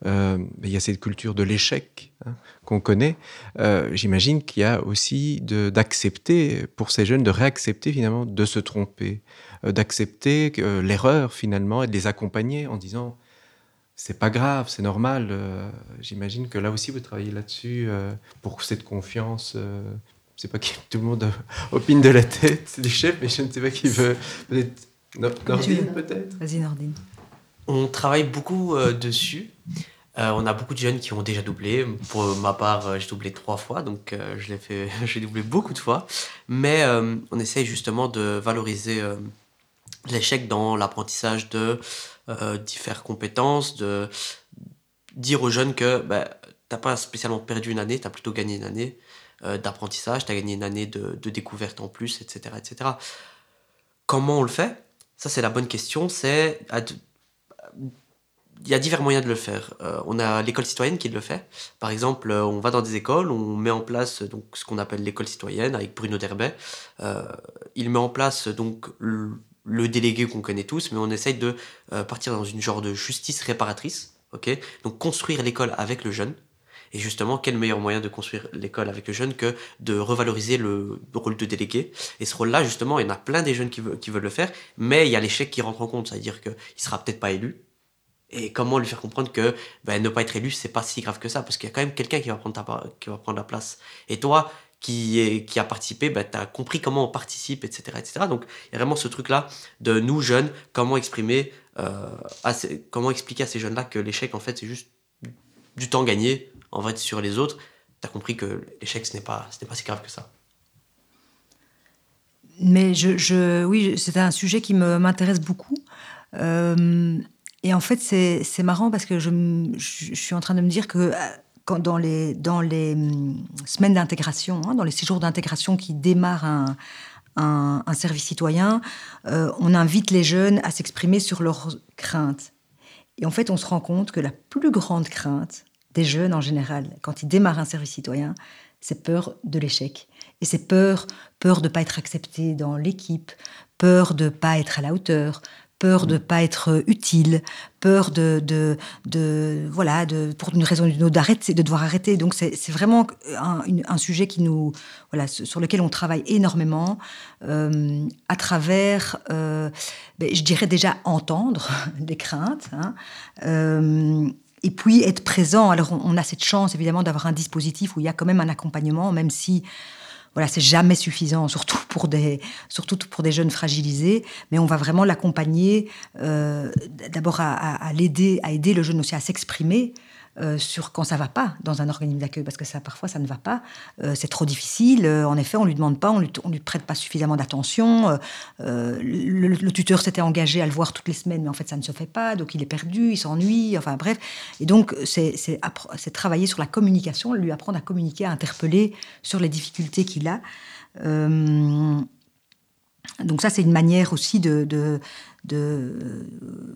euh, il y a cette culture de l'échec hein, qu'on connaît. Euh, j'imagine qu'il y a aussi d'accepter, pour ces jeunes, de réaccepter finalement de se tromper, euh, d'accepter l'erreur finalement et de les accompagner en disant c'est pas grave, c'est normal. J'imagine que là aussi vous travaillez là-dessus pour cette confiance. je sais pas qui tout le monde opine de la tête du chef, mais je ne sais pas qui veut. Peut-être Nordine, peut-être?
Vas-y, Nordine.
On travaille beaucoup dessus. Euh, on a beaucoup de jeunes qui ont déjà doublé. Pour ma part, euh, j'ai doublé trois fois, donc euh, je l'ai fait, j'ai doublé beaucoup de fois. Mais on essaye justement de valoriser l'échec dans l'apprentissage de différentes compétences, de dire aux jeunes que bah, t'as pas spécialement perdu une année, tu as plutôt gagné une année d'apprentissage, tu as gagné une année de, de, découverte en plus, etc., etc. Comment on le fait? Ça, c'est la bonne question. C'est il y a divers moyens de le faire. Euh, on a l'école citoyenne qui le fait. Par exemple, euh, on va dans des écoles, on met en place donc ce qu'on appelle l'école citoyenne avec Bruno Derbet. Euh, il met en place donc le, délégué qu'on connaît tous, mais on essaye de partir dans une genre de justice réparatrice. Donc construire l'école avec le jeune. Et justement, quel meilleur moyen de construire l'école avec le jeune que de revaloriser le, rôle de délégué? Et ce rôle-là, justement, il y en a plein des jeunes qui, veulent, qui veulent le faire, mais il y a l'échec qui rentre en compte, c'est-à-dire qu'il sera peut-être pas élu, et comment lui faire comprendre que ben, ne pas être élu, c'est pas si grave que ça, parce qu'il y a quand même quelqu'un qui, va prendre qui va prendre la place. Et toi, qui, est, qui a participé, ben, tu as compris comment on participe, etc., etc. Donc, il y a vraiment ce truc-là de nous, jeunes, comment exprimer, euh, comment expliquer à ces jeunes-là que l'échec, en fait, c'est juste du temps gagné, en fait, sur les autres. Tu as compris que l'échec, ce n'est pas, pas si grave que ça.
Mais je, je oui, c'est un sujet qui m'intéresse beaucoup. Euh, et en fait, c'est marrant parce que je, suis en train de me dire que euh, quand dans les, hum, semaines d'intégration, hein, dans les séjours d'intégration qui démarrent un, un, service citoyen, euh, on invite les jeunes à s'exprimer sur leurs craintes. Et en fait, on se rend compte que la plus grande crainte des jeunes en général, quand ils démarrent un service citoyen, c'est peur de l'échec. Et c'est peur, peur de ne pas être accepté dans l'équipe, peur de ne pas être à la hauteur, peur de pas être utile, peur de, de, de, voilà, de, pour une raison ou d'une autre, d'arrêter, de devoir arrêter. Donc c'est vraiment un, sujet qui nous, voilà, sur lequel on travaille énormément euh, à travers, euh, ben, je dirais déjà entendre des craintes. Hein, euh, et puis être présent. Alors on a cette chance évidemment d'avoir un dispositif où il y a quand même un accompagnement, même si voilà, c'est jamais suffisant, surtout pour des, surtout pour des jeunes fragilisés. Mais on va vraiment l'accompagner, euh, d'abord à, à l'aider, à aider le jeune aussi à s'exprimer, euh, sur quand ça va pas dans un organisme d'accueil, parce que ça, parfois, ça ne va pas. Euh, c'est trop difficile. Euh, en effet, on lui demande pas, on lui, on lui prête pas suffisamment d'attention. Le, tuteur s'était engagé à le voir toutes les semaines, mais en fait, ça ne se fait pas. Donc, il est perdu, il s'ennuie. Enfin, bref. Et donc, c'est travailler sur la communication, lui apprendre à communiquer, à interpeller sur les difficultés qu'il a. donc ça, c'est une manière aussi de, de,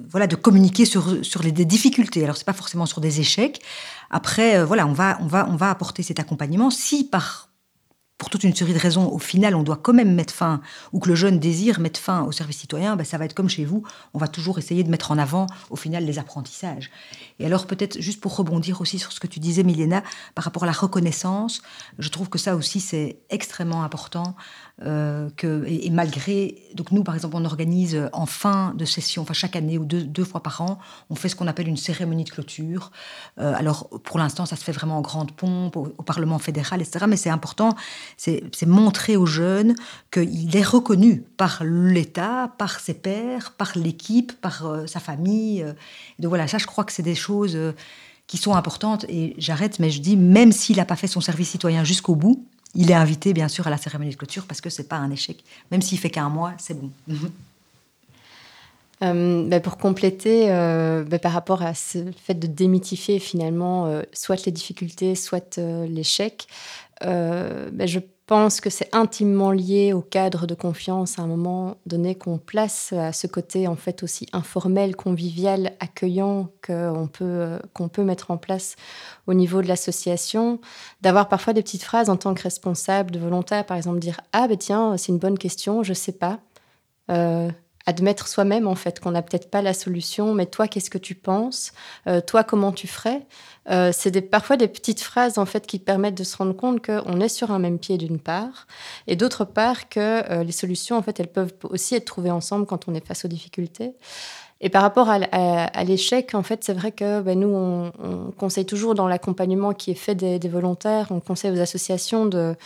voilà, de communiquer sur, sur les, des difficultés. Alors, c'est pas forcément sur des échecs. Après, euh, voilà, on va, on, va, on va apporter cet accompagnement. Si par pour toute une série de raisons, au final, on doit quand même mettre fin, ou que le jeune désire mettre fin au service citoyen, ben, ça va être comme chez vous. On va toujours essayer de mettre en avant, au final, les apprentissages. Et alors, peut-être, juste pour rebondir aussi sur ce que tu disais, Milena, par rapport à la reconnaissance, je trouve que ça aussi, c'est extrêmement important. Euh, que, et, malgré. Donc, nous, par exemple, on organise en fin de session, enfin, chaque année ou deux, fois par an, on fait ce qu'on appelle une cérémonie de clôture. Euh, alors, pour l'instant, ça se fait vraiment en grande pompe, au, Parlement fédéral, etc. Mais c'est important c'est montrer aux jeunes qu'il est reconnu par l'État, par ses pairs, par l'équipe, par euh, sa famille. Donc voilà, ça, je crois que c'est des choses euh, qui sont importantes. Et j'arrête, mais je dis, même s'il n'a pas fait son service citoyen jusqu'au bout, il est invité, bien sûr, à la cérémonie de clôture parce que c'est pas un échec. Même s'il fait qu'un mois, c'est bon.
Ben, pour compléter, ben, par rapport à ce fait de démythifier finalement soit les difficultés, soit l'échec, ben, je pense que c'est intimement lié au cadre de confiance à un moment donné qu'on place à ce côté en fait aussi informel, convivial, accueillant qu'on peut, qu'on peut mettre en place au niveau de l'association, d'avoir parfois des petites phrases en tant que responsable, de volontaire, par exemple dire ah ben tiens c'est une bonne question, je sais pas. Euh, admettre soi-même en fait qu'on n'a peut-être pas la solution, mais toi qu'est-ce que tu penses? Euh, Toi comment tu ferais? Euh, C'est parfois des petites phrases en fait qui permettent de se rendre compte qu'on est sur un même pied d'une part, et d'autre part que euh, les solutions en fait elles peuvent aussi être trouvées ensemble quand on est face aux difficultés. Et par rapport à, l'échec, en fait, c'est vrai que ben, nous, on, conseille toujours dans l'accompagnement qui est fait des, des, volontaires, on conseille aux associations de,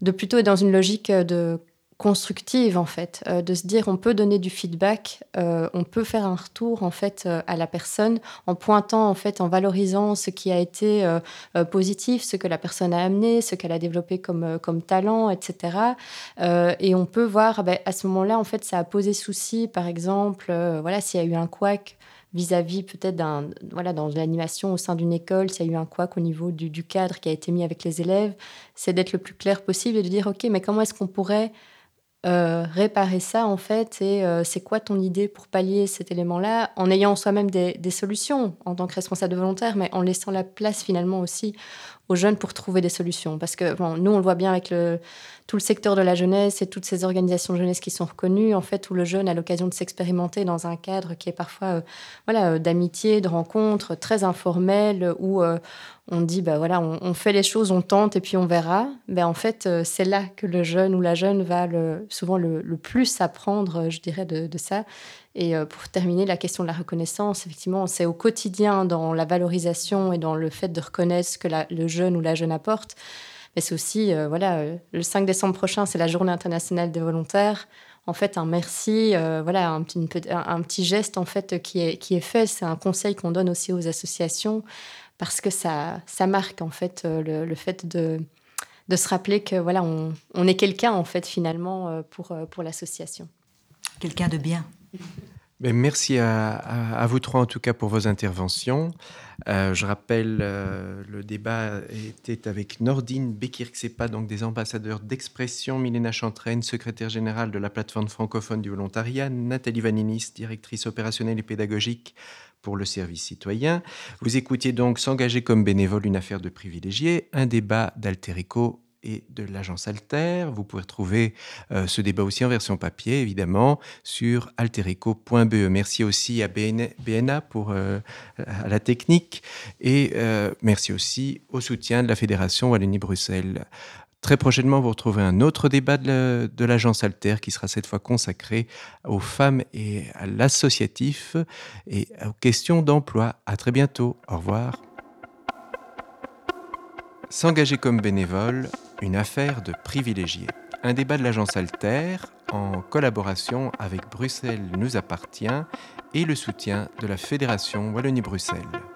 de plutôt être dans une logique de constructive en fait, euh, de se dire on peut donner du feedback, euh, on peut faire un retour en fait euh, à la personne en pointant en fait, en valorisant ce qui a été positif, ce que la personne a amené, ce qu'elle a développé comme, comme talent, etc. et on peut voir ben, à ce moment-là en fait ça a posé souci, par exemple, voilà s'il y a eu un couac vis-à-vis peut-être d'un voilà dans l'animation au sein d'une école s'il y a eu un couac au niveau du, du cadre qui a été mis avec les élèves c'est d'être le plus clair possible et de dire ok mais comment est-ce qu'on pourrait euh, réparer ça en fait et euh, c'est quoi ton idée pour pallier cet élément-là en ayant soi-même des, solutions en tant que responsable de volontaire mais en laissant la place finalement aussi aux jeunes pour trouver des solutions. Parce que bon, nous on le voit bien avec le, tout le secteur de la jeunesse et toutes ces organisations jeunesse qui sont reconnues, en fait, où le jeune a l'occasion de s'expérimenter dans un cadre qui est parfois euh, voilà, d'amitié, de rencontre, très informel, où on dit, bah, voilà, on, fait les choses, on tente et puis on verra. Ben, en fait, c'est là que le jeune ou la jeune va souvent le, plus apprendre, je dirais, de, ça. Et pour terminer, la question de la reconnaissance, effectivement, c'est au quotidien dans la valorisation et dans le fait de reconnaître ce que le jeune ou la jeune apporte. Mais c'est aussi, euh, voilà, euh, le 5 décembre prochain, c'est la journée internationale des volontaires. En fait, un merci, euh, voilà, un petit, un, petit, geste en fait qui est, qui est fait. C'est un conseil qu'on donne aussi aux associations parce que ça, ça marque en fait le, le fait de, de se rappeler que voilà, on, on est quelqu'un en fait finalement pour, pour l'association.
Quelqu'un de bien.
merci à, vous trois en tout cas pour vos interventions. Euh, je rappelle, euh, le débat était avec Nordine Bekirksepa, donc des ambassadeurs d'expression, Milena Chantraine, secrétaire générale de la plateforme francophone du volontariat, Nathalie Vaninis, directrice opérationnelle et pédagogique pour le service citoyen. Vous écoutiez donc S'engager comme bénévole, une affaire de privilégié, un débat d'Alterico et de l'agence Alter. Vous pouvez retrouver euh, ce débat aussi en version papier, évidemment, sur alterico.be. Merci aussi à BNA pour euh, la technique et euh, merci aussi au soutien de la Fédération Wallonie-Bruxelles. Très prochainement, vous retrouverez un autre débat de l'agence Alter qui sera cette fois consacré aux femmes et à l'associatif et aux questions d'emploi. À très bientôt. Au revoir. S'engager comme bénévole, une affaire de privilégiés. Un débat de l'agence Alter en collaboration avec Bruxelles nous appartient et le soutien de la Fédération Wallonie-Bruxelles.